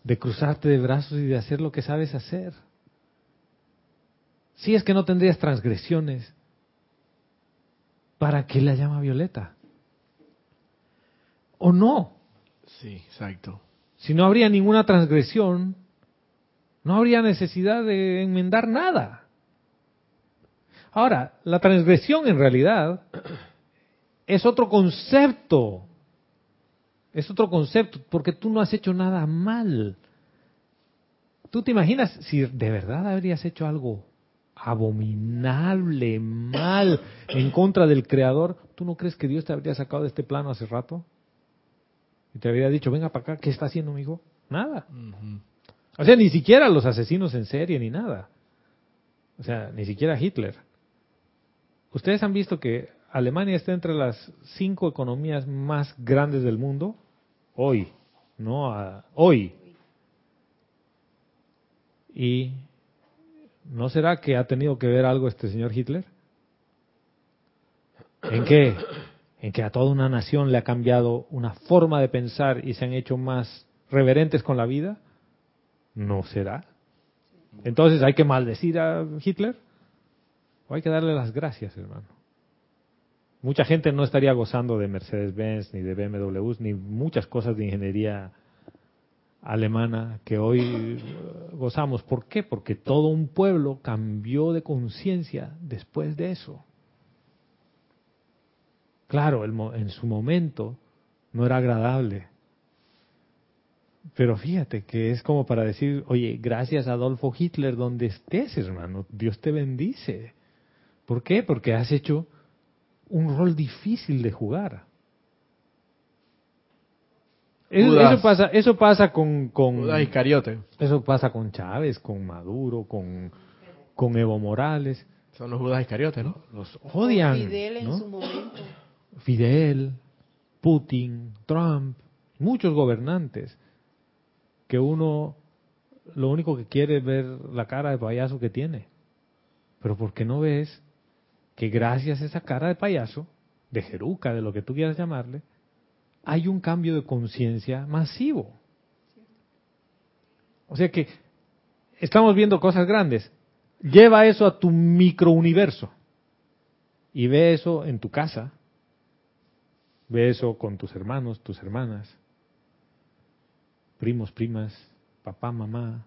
de cruzarte de brazos y de hacer lo que sabes hacer. Si es que no tendrías transgresiones, ¿para qué la llama violeta? ¿O no? Sí, exacto. Si no habría ninguna transgresión, no habría necesidad de enmendar nada. Ahora, la transgresión en realidad es otro concepto. Es otro concepto, porque tú no has hecho nada mal. ¿Tú te imaginas si de verdad habrías hecho algo abominable, mal, en contra del Creador? ¿Tú no crees que Dios te habría sacado de este plano hace rato? Y te habría dicho, venga para acá, ¿qué está haciendo, amigo? Nada. O sea, ni siquiera los asesinos en serie ni nada. O sea, ni siquiera Hitler. Ustedes han visto que Alemania está entre las cinco economías más grandes del mundo hoy, no a- hoy. ¿Y no será que ha tenido que ver algo este señor Hitler? ¿En qué? En que a toda una nación le ha cambiado una forma de pensar y se han hecho más reverentes con la vida. ¿No será? Entonces hay que maldecir a Hitler. O hay que darle las gracias, hermano. Mucha gente no estaría gozando de Mercedes-Benz, ni de BMWs, ni muchas cosas de ingeniería alemana que hoy eh, gozamos. ¿Por qué? Porque todo un pueblo cambió de conciencia después de eso. Claro, en su momento no era agradable. Pero fíjate que es como para decir, oye, gracias Adolfo Hitler, donde estés, hermano, Dios te bendice. ¿Por qué? Porque has hecho un rol difícil de jugar. Eso, eso pasa, eso pasa con, con Judas Iscariote. eso pasa con Chávez, con Maduro, con, con Evo Morales. Son los Judas Iscariote, ¿no? Los odian. Fidel en ¿no? su momento. Fidel, Putin, Trump, muchos gobernantes que uno lo único que quiere es ver la cara de payaso que tiene. Pero ¿por qué no ves que gracias a esa cara de payaso, de jeruca, de lo que tú quieras llamarle, hay un cambio de conciencia masivo? O sea que estamos viendo cosas grandes. Lleva eso a tu microuniverso y ve eso en tu casa, ve eso con tus hermanos, tus hermanas, primos, primas, papá, mamá,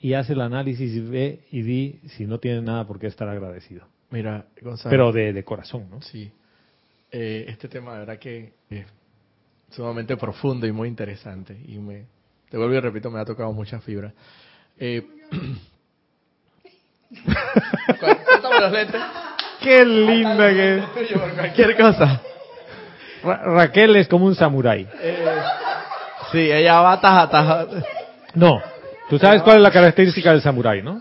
y haz el análisis y ve y di si no tienes nada por qué estar agradecido. Mira, Gonzalo. Pero de, de corazón, ¿no? Sí. Eh, este tema, de verdad que es sumamente profundo y muy interesante. Y me, te vuelvo y repito, me ha tocado muchas fibras. Eh, Cuéntame los lentes. Qué linda que es. Cualquier cosa. Ra- Raquel es como un samurái. Eh, sí, ella va taja, taja. No, tú sabes cuál es la característica del samurái, ¿no?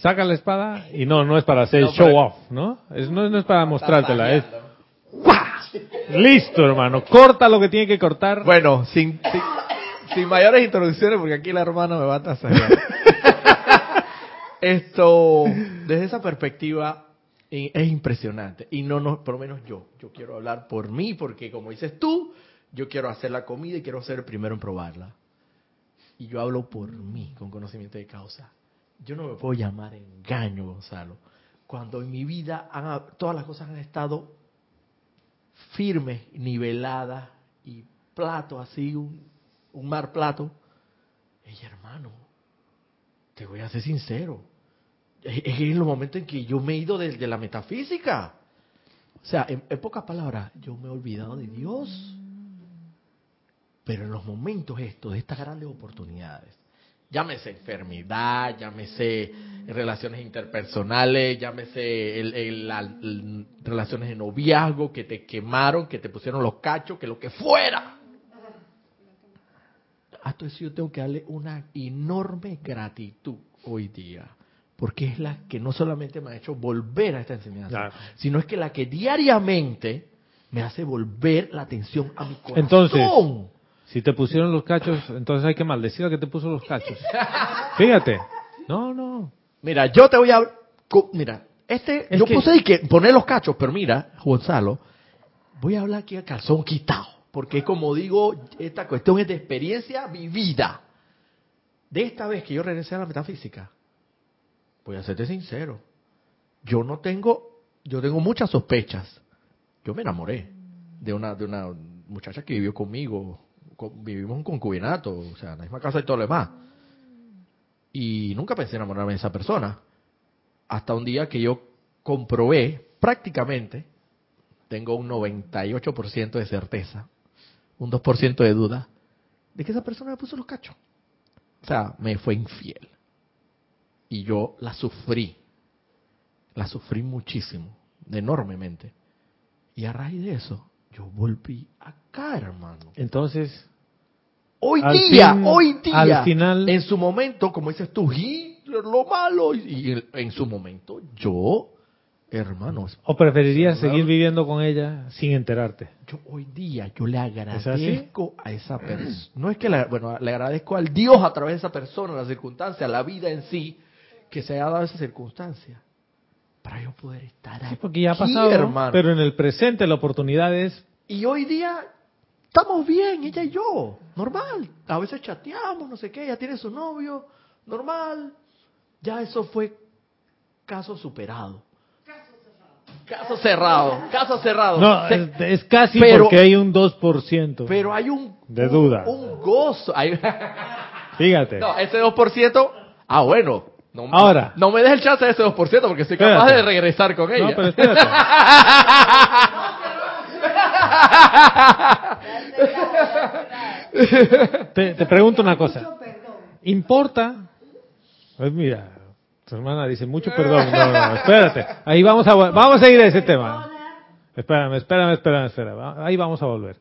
Saca la espada y no, no es para hacer No, show off, ¿no? Es, no, no es para mostrártela, es. Listo, hermano. Corta lo que tiene que cortar. Bueno, sin, sin, sin mayores introducciones, porque aquí la hermana me va a tasar. Esto, desde esa perspectiva, es impresionante. Y no, no, por lo menos yo, yo quiero hablar por mí, porque como dices tú, yo quiero hacer la comida y quiero ser el primero en probarla. Y yo hablo por mí, con conocimiento de causa. Yo no me puedo llamar engaño, Gonzalo. Cuando en mi vida todas las cosas han estado firmes, niveladas y plato así, un, mar plato. Ey, hermano, te voy a ser sincero. Es en los momentos en que yo me he ido desde la metafísica. O sea, en pocas palabras, yo me he olvidado de Dios. Pero en los momentos estos, de estas grandes oportunidades, llámese enfermedad, llámese relaciones interpersonales, llámese el- el- la- el- relaciones de noviazgo que te quemaron, que te pusieron los cachos, que lo que fuera. A todo eso yo tengo que darle una enorme gratitud hoy día, porque es la que no solamente me ha hecho volver a esta enseñanza, Claro. sino es que la que diariamente me hace volver la atención a mi corazón. Entonces, Si te pusieron los cachos, entonces hay que maldecir al que te puso los cachos. Fíjate. No, no. Mira, yo te voy a... Mira, este... Es yo que- puse ahí que poner los cachos, pero mira, Gonzalo, voy a hablar aquí a calzón quitado. Porque como digo, esta cuestión es de experiencia vivida. De esta vez que yo regresé a la metafísica, voy a serte sincero. Yo no tengo... Yo tengo muchas sospechas. Yo me enamoré de una, de una muchacha que vivió conmigo. Vivimos un concubinato, o sea, en la misma casa y todo lo demás. Y nunca pensé enamorarme de esa persona. Hasta un día que yo comprobé prácticamente, tengo un 98% de certeza, un 2% de duda, de que esa persona me puso los cachos. O sea, me fue infiel. Y yo la sufrí. La sufrí muchísimo, enormemente. Y a raíz de eso, yo volví acá, hermano. Entonces, Hoy día, fin- hoy día, al final- en su momento, como dices tú, Hitler, lo malo, y, y en, su momento, yo, hermanos, ¿o preferirías seguir viviendo con ella sin enterarte? yo hoy día, yo le agradezco a esa persona, no es que, le, bueno, le agradezco al Dios a través de esa persona, la circunstancia, la vida en sí, que se haya dado esa circunstancia, para yo poder estar Sí, aquí, porque ya ha pasado, hermano. pero en el presente la oportunidad es Y hoy día estamos bien, ella y yo, normal. A veces chateamos, no sé qué, ella tiene su novio, normal. Ya eso fue caso superado. Caso cerrado, caso cerrado. No, es, es casi pero- porque hay un 2%. pero hay un, De un- duda. un gozo. Hay- Fíjate. no, ese 2%, ah, bueno. No, Ahora. No me des el chance de ese 2% porque soy capaz Espérate. de regresar con ella. No, pero espérate. Te, te pregunto una cosa. ¿Importa? Pues mira, tu hermana dice mucho perdón. No, no, no, espérate. Ahí vamos a vamos a ir a ese tema. Espérame, espérame, espérame, espérame. Ahí vamos a volver.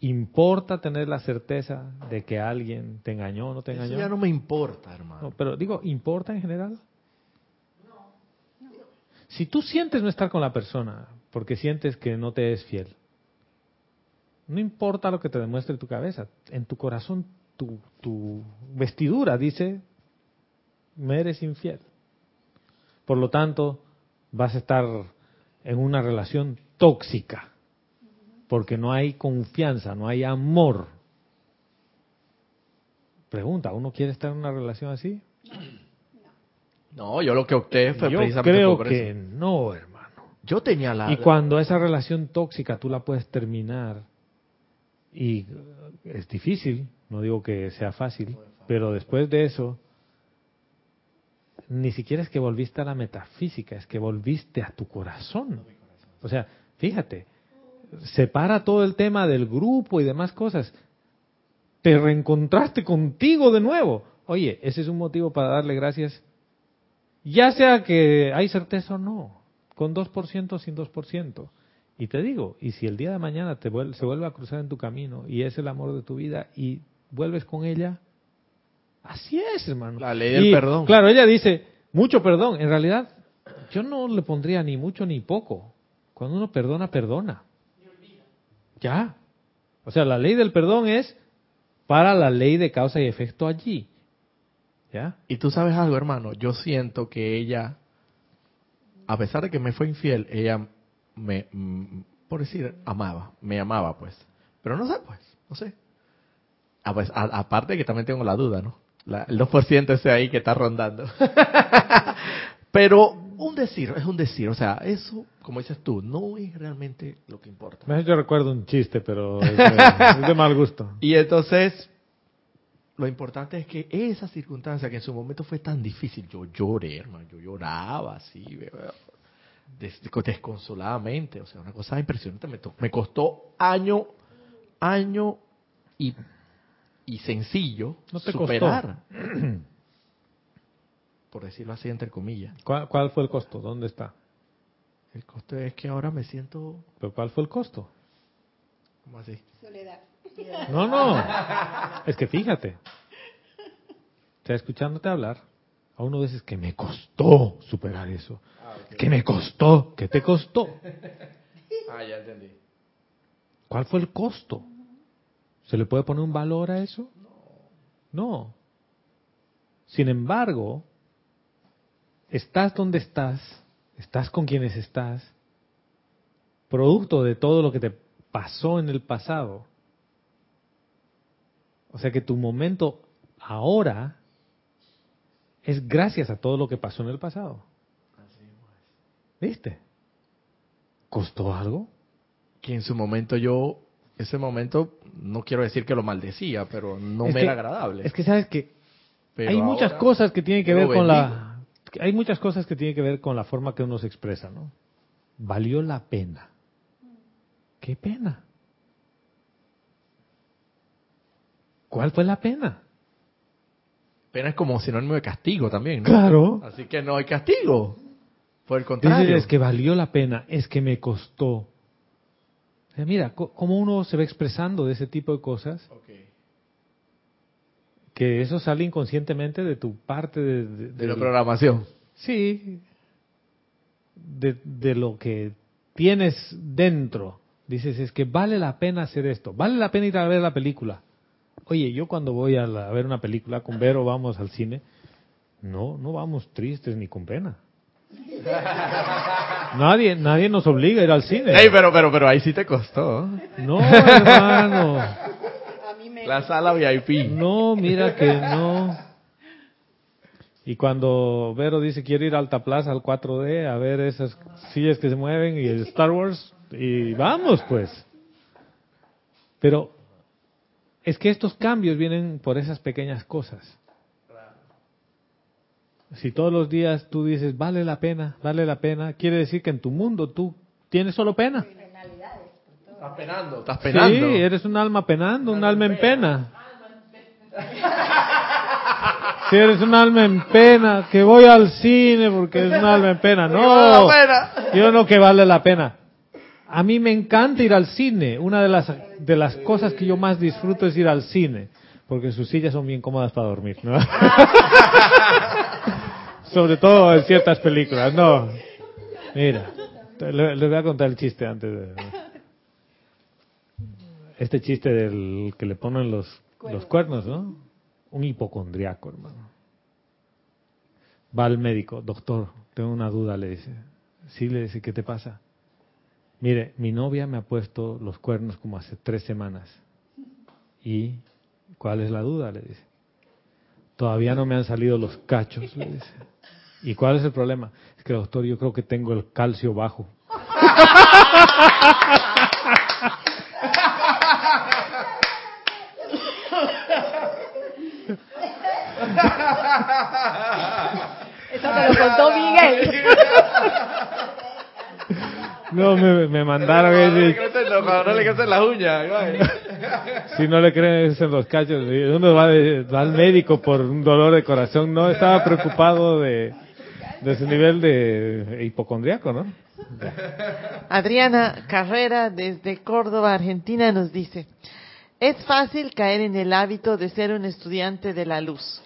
¿Importa tener la certeza de que alguien te engañó o no te Eso engañó? ya no me importa, hermano. No, pero digo, ¿importa en general? Si tú sientes no estar con la persona porque sientes que no te es fiel, no importa lo que te demuestre tu cabeza, en tu corazón, tu, tu vestidura dice, me eres infiel. Por lo tanto, vas a estar en una relación tóxica, porque no hay confianza, no hay amor. Pregunta, ¿uno quiere estar en una relación así? No, yo lo que opté fue Yo precisamente creo por que eso. no, hermano. Yo tenía la... Y cuando esa relación tóxica tú la puedes terminar, y eh, es difícil, no digo que sea fácil, pero después de eso, ni siquiera es que volviste a la metafísica, es que volviste a tu corazón. O sea, fíjate, separa todo el tema del grupo y demás cosas. Te reencontraste contigo de nuevo. Oye, ese es un motivo para darle gracias, ya sea que hay certeza o no, con 2% o sin 2%. Y te digo, y si el día de mañana te se vuelve a cruzar en tu camino y es el amor de tu vida y vuelves con ella, así es, hermano. La ley del Y, perdón. Claro, ella dice, mucho perdón. En realidad, yo no le pondría ni mucho ni poco. Cuando uno perdona, perdona. Ya. O sea, la ley del perdón es para la ley de causa y efecto allí. ¿Ya? Y tú sabes algo, hermano, yo siento que ella, a pesar de que me fue infiel, ella me, mm, por decir, amaba, me amaba, pues. Pero no sé, pues, no sé. Ah, pues, a- aparte que también tengo la duda, ¿no? La- el 2% ese ahí que está rondando. Pero un decir, es un decir, o sea, eso, como dices tú, no es realmente lo que importa. Yo recuerdo un chiste, pero es de, es de mal gusto. Y entonces, lo importante es que esa circunstancia que en su momento fue tan difícil, yo lloré, hermano, yo lloraba así, des- desconsoladamente, o sea, una cosa impresionante, me costó año, año y, y sencillo No te superar. Por decirlo así, entre comillas. ¿Cuál, cuál fue el costo? ¿Dónde está? El costo es que ahora me siento, ¿Pero cuál fue el costo? ¿cómo así? Soledad. No, no. Es que fíjate. O sea, escuchándote hablar, a uno veces que me costó superar eso. Que me costó. ¿Qué te costó? Ah, ya entendí. ¿Cuál fue el costo? ¿Se le puede poner un valor a eso? No. Sin embargo, estás donde estás, estás con quienes estás, producto de todo lo que te pasó en el pasado. O sea que tu momento ahora es gracias a todo lo que pasó en el pasado. ¿Viste? ¿Costó algo? que en su momento yo, ese momento, no quiero decir que lo maldecía, pero no Es me que- era agradable. Es que sabes que Pero hay muchas cosas que tienen que ver con bendigo. la hay muchas cosas que tienen que ver con la forma que uno se expresa, ¿no? Valió la pena. ¿Qué pena? ¿Cuál fue la pena? Pena es como sinónimo de castigo también, ¿no? Claro. Así que no hay castigo. Por el Dices, contrario. es que valió la pena, es que me costó. O sea, mira, cómo uno se va expresando de ese tipo de cosas, Ok. Que eso sale inconscientemente de tu parte de, de- De la del- programación. Sí, de, de lo que tienes dentro. Dices, es que vale la pena hacer esto, vale la pena ir a ver la película. Oye, yo cuando voy a, la- a ver una película con Vero, vamos al cine, no, no vamos tristes ni con pena. Nadie, nadie nos obliga a ir al cine. Ey, pero, pero, pero ahí sí te costó. No, hermano. La sala VIP. No, mira que no. Y cuando Vero dice quiero ir a Alta Plaza al 4D a ver esas sillas que se mueven y el Star Wars, y vamos pues. Pero es que estos cambios vienen por esas pequeñas cosas. Si todos los días tú dices, vale la pena, vale la pena, quiere decir que en tu mundo tú tienes solo pena. Estás penando, estás penando. Sí, eres un alma penando, un alma en pena. Si eres un alma en pena, que voy al cine porque es un alma en pena. No, yo no que vale la pena. A mí me encanta ir al cine. Una de las, de las cosas que yo más disfruto es ir al cine. Porque sus sillas son bien cómodas para dormir. ¿no? Sobre todo en ciertas películas. No. Mira, le- les voy a contar el chiste antes de... Este chiste del que le ponen los, los cuernos, ¿no? Un hipocondriaco, hermano. Va al médico, doctor, tengo una duda, le dice. Sí, le dice, ¿qué te pasa? Mire, mi novia me ha puesto los cuernos como hace tres semanas. ¿Y cuál es la duda? Le dice. Todavía no me han salido los cachos, le dice. ¿Y cuál es el problema? Es que, doctor, yo creo que tengo el calcio bajo. Eso te lo contó Miguel. No, me, me mandaron ese, No le crecen las uñas. Si no le creen es en los cachos, uno va, de- va al médico por un dolor de corazón, no estaba preocupado de, de su nivel de hipocondriaco, ¿no? Adriana Carrera desde Córdoba, Argentina, nos dice, es fácil caer en el hábito de ser un estudiante de la luz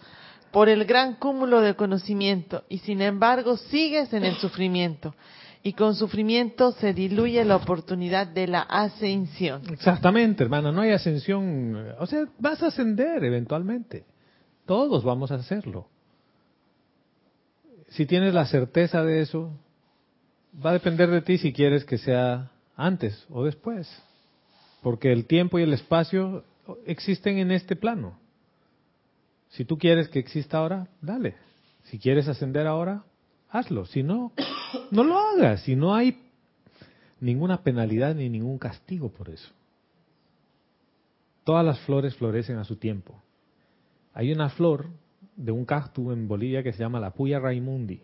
por el gran cúmulo de conocimiento y sin embargo sigues en el sufrimiento y con sufrimiento se diluye la oportunidad de la ascensión. Exactamente, hermano, no hay ascensión, o sea, vas a ascender eventualmente. Todos vamos a hacerlo. Si tienes la certeza de eso, va a depender de ti si quieres que sea antes o después. Porque el tiempo y el espacio existen en este plano. Si tú quieres que exista ahora, dale. Si quieres ascender ahora, hazlo. Si no, no lo hagas. Si no hay ninguna penalidad ni ningún castigo por eso. Todas las flores florecen a su tiempo. Hay una flor de un cactus en Bolivia que se llama la Puya Raimundi,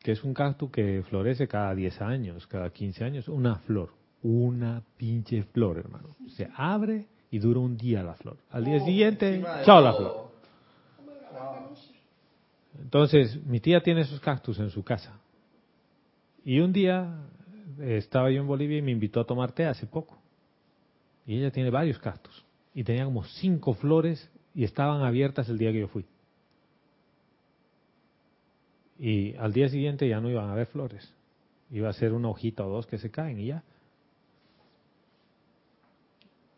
que es un cactus que florece cada 10 años, cada 15 años, una flor, una pinche flor, hermano. Se abre y dura un día la flor. Al día siguiente, chao la flor. Entonces, mi tía tiene esos cactus en su casa. Y un día eh, estaba yo en Bolivia y me invitó a tomar té hace poco. Y ella tiene varios cactus. Y tenía como cinco flores y estaban abiertas el día que yo fui. Y al día siguiente ya no iban a haber flores. Iba a ser una hojita o dos que se caen y ya.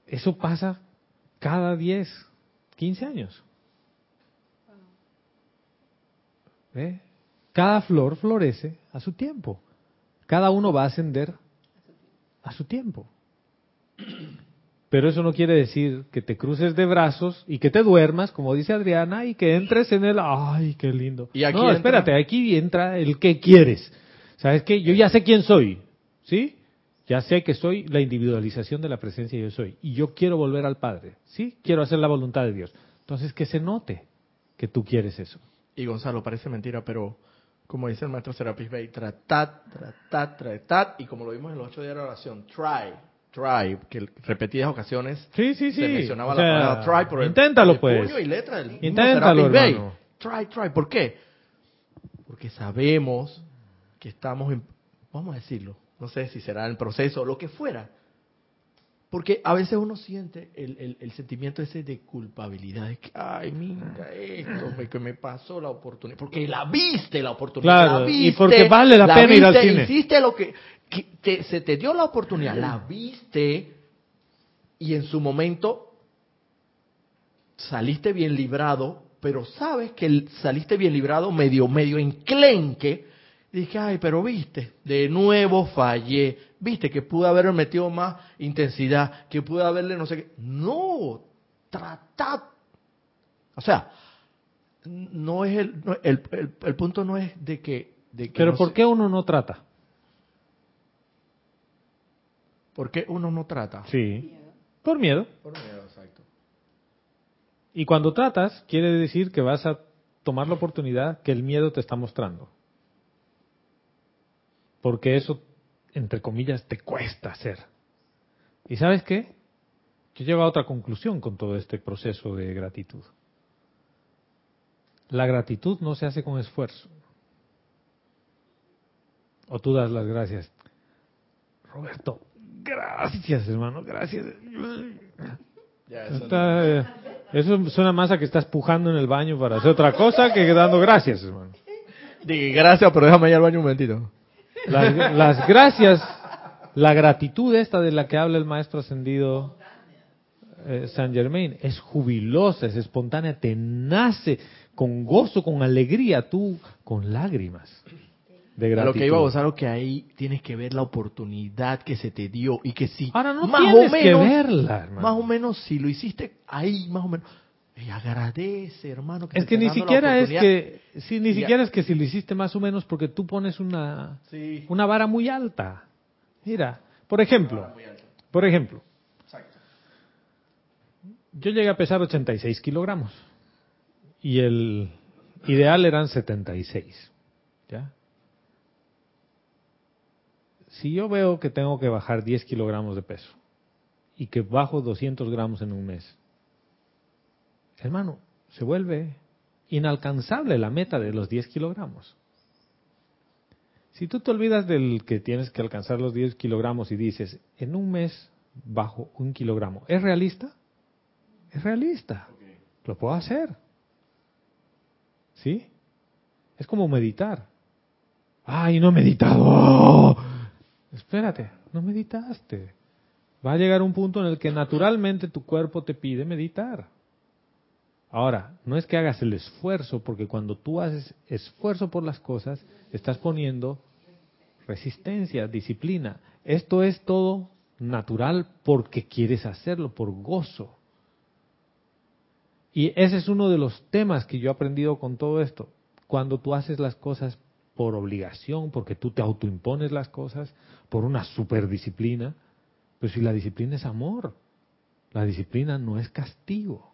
Eso pasa cada 10, 15 años. Cada flor florece a su tiempo. Cada uno va a ascender a su tiempo. Pero eso no quiere decir que te cruces de brazos y que te duermas, como dice Adriana, y que entres en el, ay, qué lindo. Y aquí no, entra- espérate, aquí entra el que quieres. ¿Sabes qué? Yo ya sé quién soy, ¿sí? Ya sé que soy la individualización de la presencia yo soy. Y yo quiero volver al Padre, ¿sí? Quiero hacer la voluntad de Dios. Entonces, que se note que tú quieres eso. Y Gonzalo, parece mentira, pero como dice el maestro Serapis Bey, tratad, tratad, tratad, y como lo vimos en los ocho días de la oración, try, try, que repetidas ocasiones Sí, sí, sí. se mencionaba O la sea, palabra try por el, inténtalo, el pues. puño y letra del Inténtalo, Serapis hermano. Try, try, ¿por qué? Porque sabemos que estamos en, vamos a decirlo, no sé si será en proceso o lo que fuera, porque a veces uno siente el, el- el sentimiento ese de culpabilidad, de que, ay, mira esto, me, que me pasó la oportunidad, porque la viste la oportunidad, Claro, la y viste, porque vale la pena ir al cine. Hiciste lo que, que te- se te dio la oportunidad, la viste y en su momento saliste bien librado, pero sabes que el- saliste bien librado medio, medio enclenque. Dije, ay, pero viste, de nuevo fallé. Viste que pude haberle metido más intensidad, que pude haberle no sé qué. No, tratad. O sea, no es el, no- el, el, el punto no es de que... De que Pero no ¿por se- qué uno no trata? ¿Por qué uno no trata? Sí. Por miedo. Por miedo, exacto. Y cuando tratas, quiere decir que vas a tomar la oportunidad que el miedo te está mostrando. Porque eso, entre comillas, te cuesta hacer. ¿Y sabes qué? Yo llego a otra conclusión con todo este proceso de gratitud. La gratitud no se hace con esfuerzo. O tú das las gracias. Roberto, gracias hermano, gracias. Está, eh, eso suena más a que estás pujando en el baño para hacer otra cosa que dando gracias, hermano. Di gracias, pero déjame ir al baño un momentito. Las, las gracias, la gratitud esta de la que habla el maestro ascendido eh, Saint Germain es jubilosa, es espontánea, te nace con gozo, con alegría, tú con lágrimas de A gratitud. lo que iba a gozar que ahí tienes que ver la oportunidad que se te dio y que si Ahora no más tienes o que menos, verla, hermano. más o menos si lo hiciste ahí, más o menos, eh, agradece, hermano. Que Es que ni siquiera es que, sí, ni siquiera es que si lo hiciste más o menos porque tú pones una, Sí. una vara muy alta. Mira, por ejemplo, por ejemplo, yo llegué a pesar 86 kilogramos y el ideal eran 76. ¿Ya? Si yo veo que tengo que bajar 10 kilogramos de peso y que bajo 200 gramos en un mes, hermano, se vuelve inalcanzable la meta de los 10 kilogramos. Si tú te olvidas del que tienes que alcanzar los 10 kilogramos y dices, en un mes bajo un kilogramo, ¿es realista? Es realista. Lo puedo hacer. ¿Sí? Es como meditar. Ay, no he meditado. ¡Oh! Espérate, no meditaste. Va a llegar un punto en el que naturalmente tu cuerpo te pide meditar. Ahora, no es que hagas el esfuerzo, porque cuando tú haces esfuerzo por las cosas, estás poniendo resistencia, disciplina. Esto es todo natural porque quieres hacerlo, por gozo. Y ese es uno de los temas que yo he aprendido con todo esto. Cuando tú haces las cosas por obligación, porque tú te autoimpones las cosas, por una superdisciplina, pues si la disciplina es amor, la disciplina no es castigo.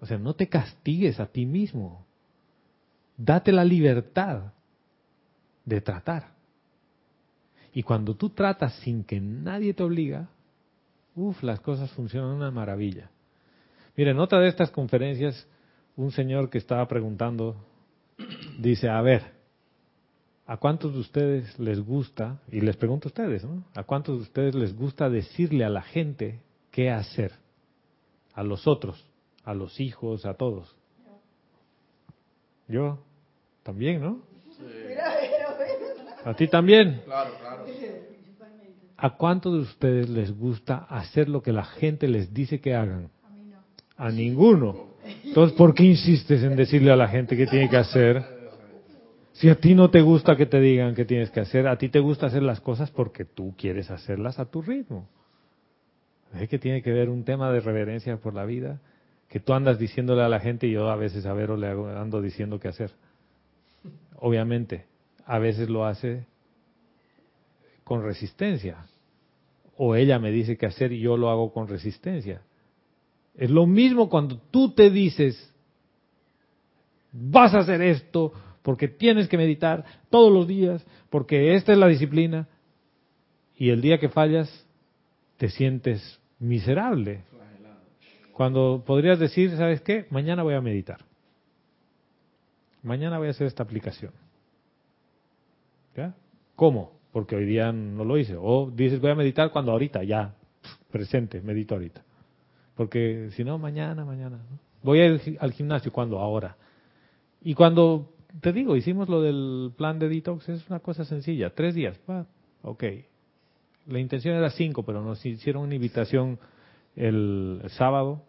O sea, no te castigues a ti mismo. Date la libertad de tratar. Y cuando tú tratas sin que nadie te obliga, uff, las cosas funcionan una maravilla. Mira, en otra de estas conferencias, un señor que estaba preguntando, dice, a ver, ¿a cuántos de ustedes les gusta, y les pregunto a ustedes, ¿no? ¿A cuántos de ustedes les gusta decirle a la gente qué hacer? A los otros, a los hijos, a todos. Yo también, ¿no? A ti también. ¿A cuántos de ustedes les gusta hacer lo que la gente les dice que hagan? A ninguno. Entonces, ¿por qué insistes en decirle a la gente qué tiene que hacer? Si a ti no te gusta que te digan qué tienes que hacer, a ti te gusta hacer las cosas porque tú quieres hacerlas a tu ritmo. ¿Ves que tiene que ver un tema de reverencia por la vida? Que tú andas diciéndole a la gente y yo a veces a Vero le ando diciendo qué hacer. Obviamente, a veces lo hace con resistencia. O ella me dice qué hacer y yo lo hago con resistencia. Es lo mismo cuando tú te dices, vas a hacer esto porque tienes que meditar todos los días, porque esta es la disciplina, y el día que fallas te sientes miserable. Cuando podrías decir, ¿sabes qué? Mañana voy a meditar. Mañana voy a hacer esta aplicación. ¿Ya? ¿Cómo? Porque hoy día no lo hice. O dices, voy a meditar cuando ahorita, ya, presente, medito ahorita. Porque si no, mañana, mañana. Voy a ir al gimnasio cuando ahora. Y cuando, te digo, hicimos lo del plan de detox, es una cosa sencilla. Tres días, va, ok. La intención era cinco, pero nos hicieron una invitación el sábado.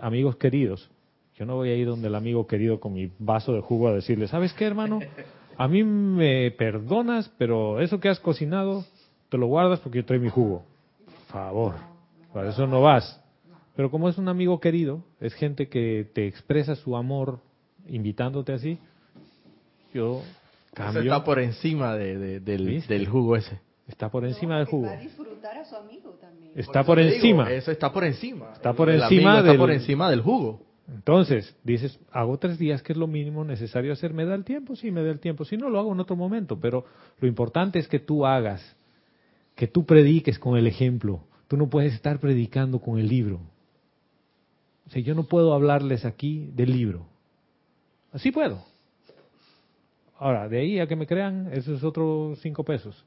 Amigos queridos, yo no voy a ir donde el amigo querido con mi vaso de jugo a decirle, ¿sabes qué, hermano? A mí me perdonas, pero eso que has cocinado, te lo guardas porque yo traigo mi jugo. Por favor, para eso no vas. Pero como es un amigo querido, es gente que te expresa su amor invitándote así, yo Eso cambio. está por encima de- de- del, ¿Viste? del jugo ese. Está por encima del jugo. Va a disfrutar a su amigo también. Está por encima. eso está por encima. Está por El encima amigo está del- por encima del jugo. Entonces, dices, hago tres días, que es lo mínimo necesario hacer. ¿Me da el tiempo? Sí, me da el tiempo. Si no, lo hago en otro momento. Pero lo importante es que tú hagas, que tú prediques con el ejemplo, Tú no puedes estar predicando con el libro. O sea, yo no puedo hablarles aquí del libro. Así puedo. Ahora, de ahí a que me crean, eso es otros cinco pesos.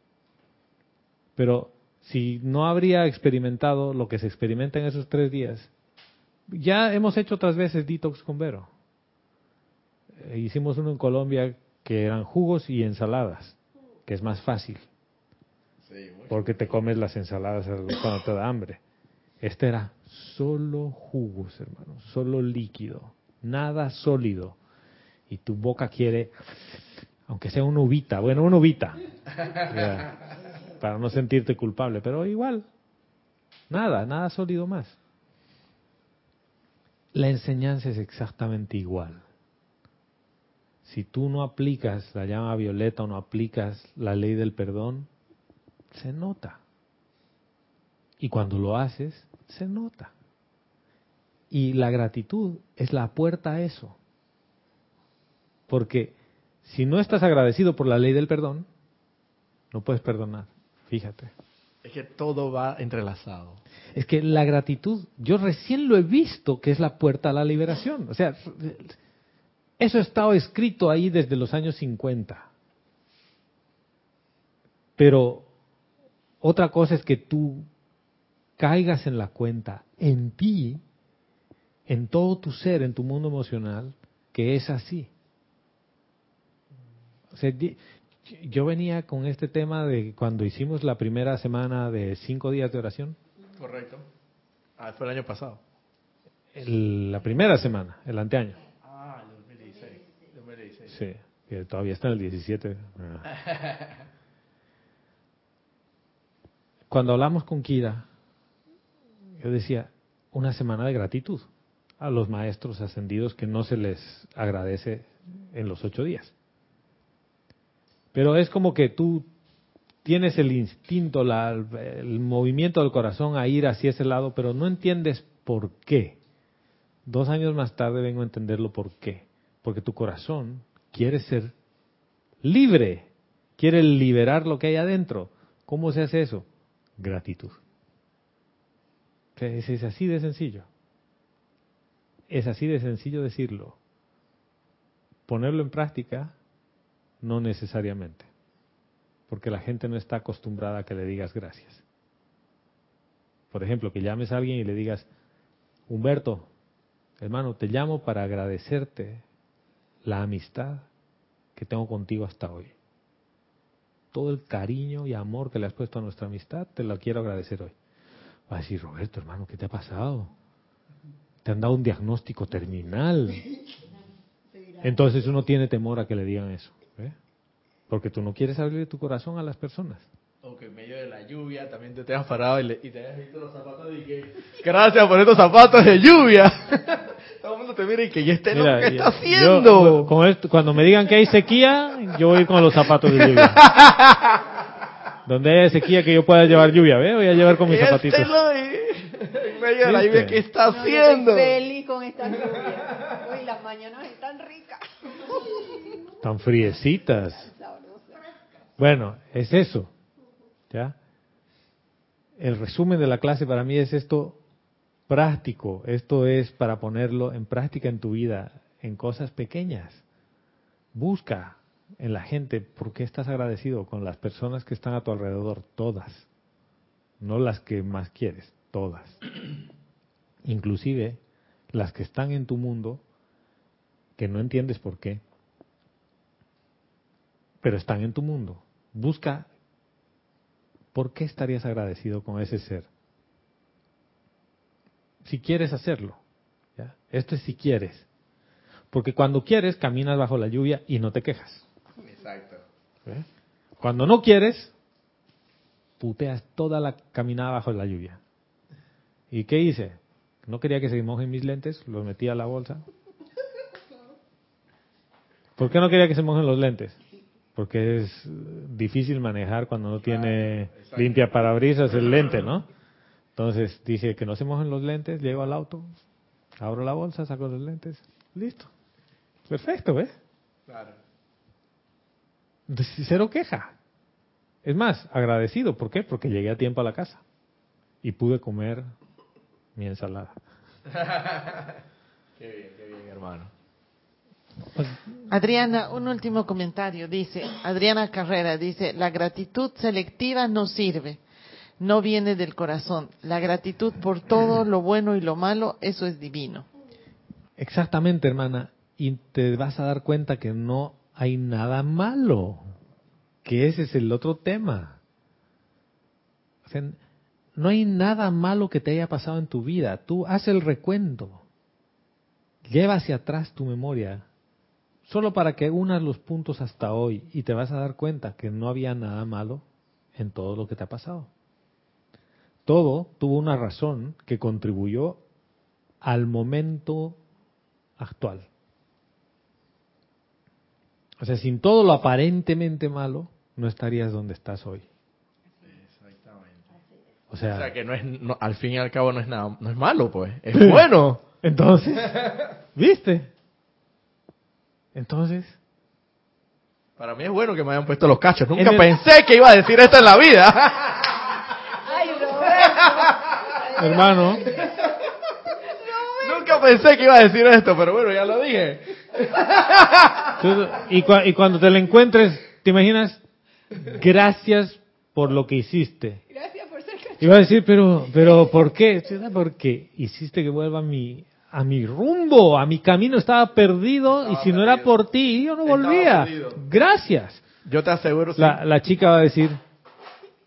Pero si no habría experimentado lo que se experimenta en esos tres días, ya hemos hecho otras veces detox con Vero. Eh, hicimos uno en Colombia que eran jugos y ensaladas, que es más fácil, porque te comes las ensaladas cuando te da hambre. Este era solo jugos, hermano, solo líquido, nada sólido. Y tu boca quiere, aunque sea una uvita, bueno, una uvita, para no sentirte culpable, pero igual, nada, nada sólido más. La enseñanza es exactamente igual. Si tú no aplicas la llama violeta o no aplicas la ley del perdón, se nota. Y cuando lo haces, se nota. Y la gratitud es la puerta a eso. Porque si no estás agradecido por la ley del perdón, no puedes perdonar. Fíjate. Es que todo va entrelazado. Es que la gratitud, yo recién lo he visto que es la puerta a la liberación. O sea, eso ha estado escrito ahí desde los años 50. Pero otra cosa es que tú caigas en la cuenta, en ti, en todo tu ser, en tu mundo emocional, que es así. O sea, yo venía con este tema de cuando hicimos la primera semana de cinco días de oración. Correcto. Ah, fue el año pasado. la primera semana, el anteaño. Ah, el 2016. 2016. Sí, que todavía está en el 17. Cuando hablamos con Kira, yo decía, una semana de gratitud a los maestros ascendidos que no se les agradece en los ocho días. Pero es como que tú tienes el instinto, el movimiento del corazón a ir hacia ese lado, pero no entiendes por qué. Dos años más tarde vengo a entenderlo por qué. Porque tu corazón quiere ser libre, quiere liberar lo que hay adentro. ¿Cómo se hace eso? Gratitud. Es así de sencillo. Es así de sencillo decirlo. Ponerlo en práctica, no necesariamente. Porque la gente no está acostumbrada a que le digas gracias. Por ejemplo, que llames a alguien y le digas, Humberto, hermano, te llamo para agradecerte la amistad que tengo contigo hasta hoy. Todo el cariño y amor que le has puesto a nuestra amistad, te lo quiero agradecer hoy. Va a decir, Roberto, hermano, ¿qué te ha pasado? Te han dado un diagnóstico terminal. Entonces uno tiene temor a que le digan eso. Porque tú no quieres abrir tu corazón a las personas. O que en medio de la lluvia también te, te has parado y, te has visto los zapatos y que, gracias por estos zapatos de lluvia. Todo el mundo te mira y que, ¿y este lo que está haciendo? cuando me digan que hay sequía, yo voy con los zapatos de lluvia. Donde hay sequía que yo pueda llevar lluvia, ¿ve? Voy a llevar con mis este zapatitos. en medio de la lluvia, ¿qué está haciendo? Yo feliz con esta lluvia. Hoy las mañanas. Tan friecitas. Bueno, es eso. ¿Ya? El resumen de la clase para mí es esto práctico. Esto es para ponerlo en práctica en tu vida, en cosas pequeñas. Busca, en la gente, ¿por qué estás agradecido con las personas que están a tu alrededor? Todas. No las que más quieres, todas. Inclusive las que están en tu mundo, que no entiendes por qué, pero están en tu mundo. Busca por qué estarías agradecido con ese ser. Si quieres hacerlo. Esto es si quieres. Porque cuando quieres, caminas bajo la lluvia y no te quejas. Exacto. ¿Eh? Cuando no quieres, puteas toda la caminada bajo la lluvia. ¿Y qué hice? No quería que se mojen mis lentes, los metí a la bolsa. ¿Por qué no quería que se mojen los lentes? Porque es difícil manejar cuando no tiene limpia parabrisas el lente, ¿no? Entonces dice que no se mojen los lentes, llego al auto, abro la bolsa, saco los lentes, listo. Perfecto, ¿ves? Claro cero queja. Es más, agradecido. ¿Por qué? Porque llegué a tiempo a la casa. y pude comer mi ensalada. Qué bien, qué bien, hermano. Adriana, un último comentario. Dice, Adriana Carrera dice, la gratitud selectiva no sirve, no viene del corazón. La gratitud por todo lo bueno y lo malo, eso es divino. Exactamente, hermana. Y te vas a dar cuenta que no hay nada malo. Que ese es el otro tema. No hay nada malo que te haya pasado en tu vida. Tú haz el recuento. Lleva hacia atrás tu memoria. Solo para que unas los puntos hasta hoy y te vas a dar cuenta que no había nada malo en todo lo que te ha pasado. Todo tuvo una razón que contribuyó al momento actual. O sea, sin todo lo aparentemente malo, no estarías donde estás hoy. O O sea, sea que no es, no- al fin y al cabo no es nada, no es malo, pues, es bueno. entonces, ¿viste? Entonces, Para mí es bueno que me hayan puesto los cachos. Nunca el- pensé que iba a decir esto en la vida. Ay, Roberto. hermano, Nunca pensé que iba a decir esto, pero bueno, ya lo dije. y, cua- y cuando te lo encuentres, ¿te imaginas? Gracias por lo que hiciste. Gracias por ser cacho. Iba a decir, pero, pero ¿por qué? Sí, ¿sabes? Porque hiciste que vuelva a mi, a mi rumbo, a mi camino. Estaba perdido y si no era por ti, yo no volvía. Gracias. Yo te aseguro, sí, La, la chica va a decir,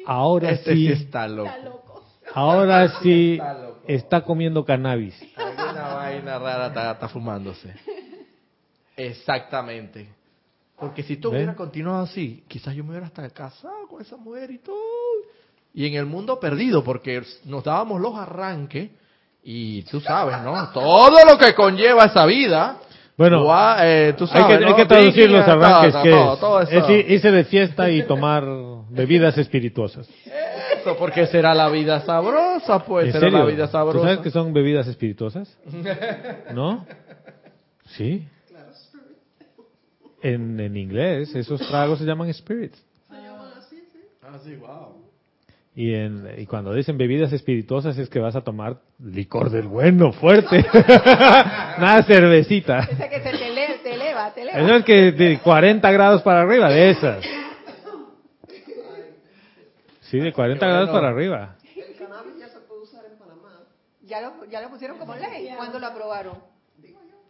ahora este sí sí, está loco. ahora sí Está loco. está comiendo cannabis. Alguna vaina rara está, está fumándose. Exactamente. Porque si tú hubieras continuado así, quizás yo me hubiera hasta casado con esa mujer y todo. Y en el mundo perdido, porque nos dábamos los arranques y tú sabes, ¿no? Todo lo que conlleva esa vida. Bueno, Gua- eh, tú Hay sabes, que, ¿no? hay que traducir los arranques todo, que todo, es, todo es ir- irse de fiesta y tomar bebidas espirituosas. Eso, porque será la vida sabrosa, pues, ¿En será serio? la vida ¿Tú sabrosa. sabes que son bebidas espirituosas? ¿No? Sí. En, en inglés, esos tragos se llaman spirits. Ah, sí, wow. Y, en, y cuando dicen bebidas espirituosas es que vas a tomar licor del bueno, fuerte. Nada cervecita. Esa que se te, ele- te eleva, te eleva. Eso es que de 40 grados para arriba, de esas. Sí, de 40 Qué grados bueno. para arriba. Ya lo, ya lo pusieron como ley. ¿Cuándo lo aprobaron?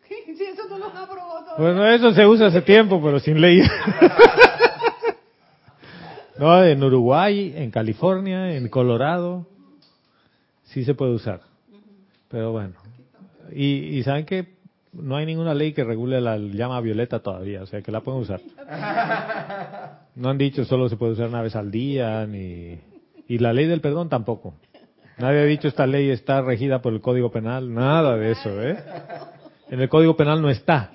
Sí, eso no lo aprobó todo. Bueno, eso se usa hace tiempo, pero sin ley. No, en Uruguay, en California, en Colorado, sí se puede usar. Pero bueno. Y, y saben que no hay ninguna ley que regule la llama violeta todavía, o sea que la pueden usar. No han dicho solo se puede usar una vez al día, ni. Y la ley del perdón tampoco. Nadie ha dicho esta ley está regida por el Código Penal, nada de eso, ¿eh? En el Código Penal no está.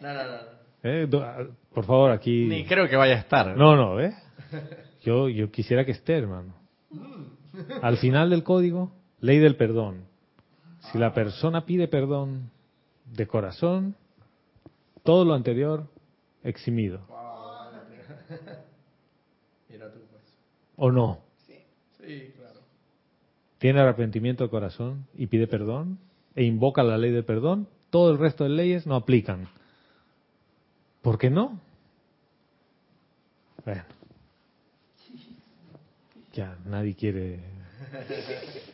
No, no, no. ¿eh? Do- Por favor, aquí. Ni creo que vaya a estar. No, no, ¿eh? Yo, yo quisiera que esté, hermano. Al final del código, ley del perdón. Si la persona pide perdón de corazón, todo lo anterior eximido. Pues. ¿O no? Sí, claro. Tiene arrepentimiento de corazón y pide perdón e invoca la ley del perdón, todo el resto de leyes no aplican. ¿Por qué no? Bueno. Ya, nadie quiere.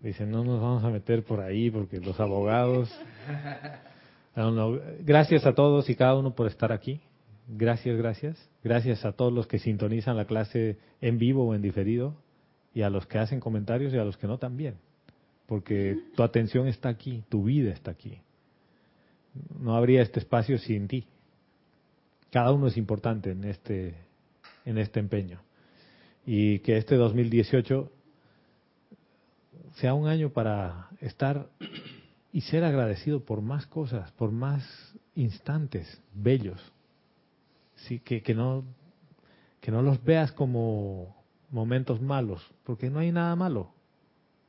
Dice, no nos vamos a meter por ahí porque los abogados. No. Gracias a todos y cada uno por estar aquí. Gracias, gracias. Gracias a todos los que sintonizan la clase en vivo o en diferido y a los que hacen comentarios y a los que no también. Porque tu atención está aquí, tu vida está aquí. No habría este espacio sin ti. Cada uno es importante en este, en este empeño. Y que este 2018 sea un año para estar y ser agradecido por más cosas, por más instantes bellos. Sí, que, que no que no los veas como momentos malos, porque no hay nada malo.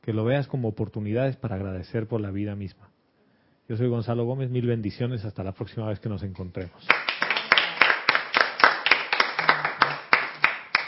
Que lo veas como oportunidades para agradecer por la vida misma. Yo soy Gonzalo Gómez, mil bendiciones, hasta la próxima vez que nos encontremos.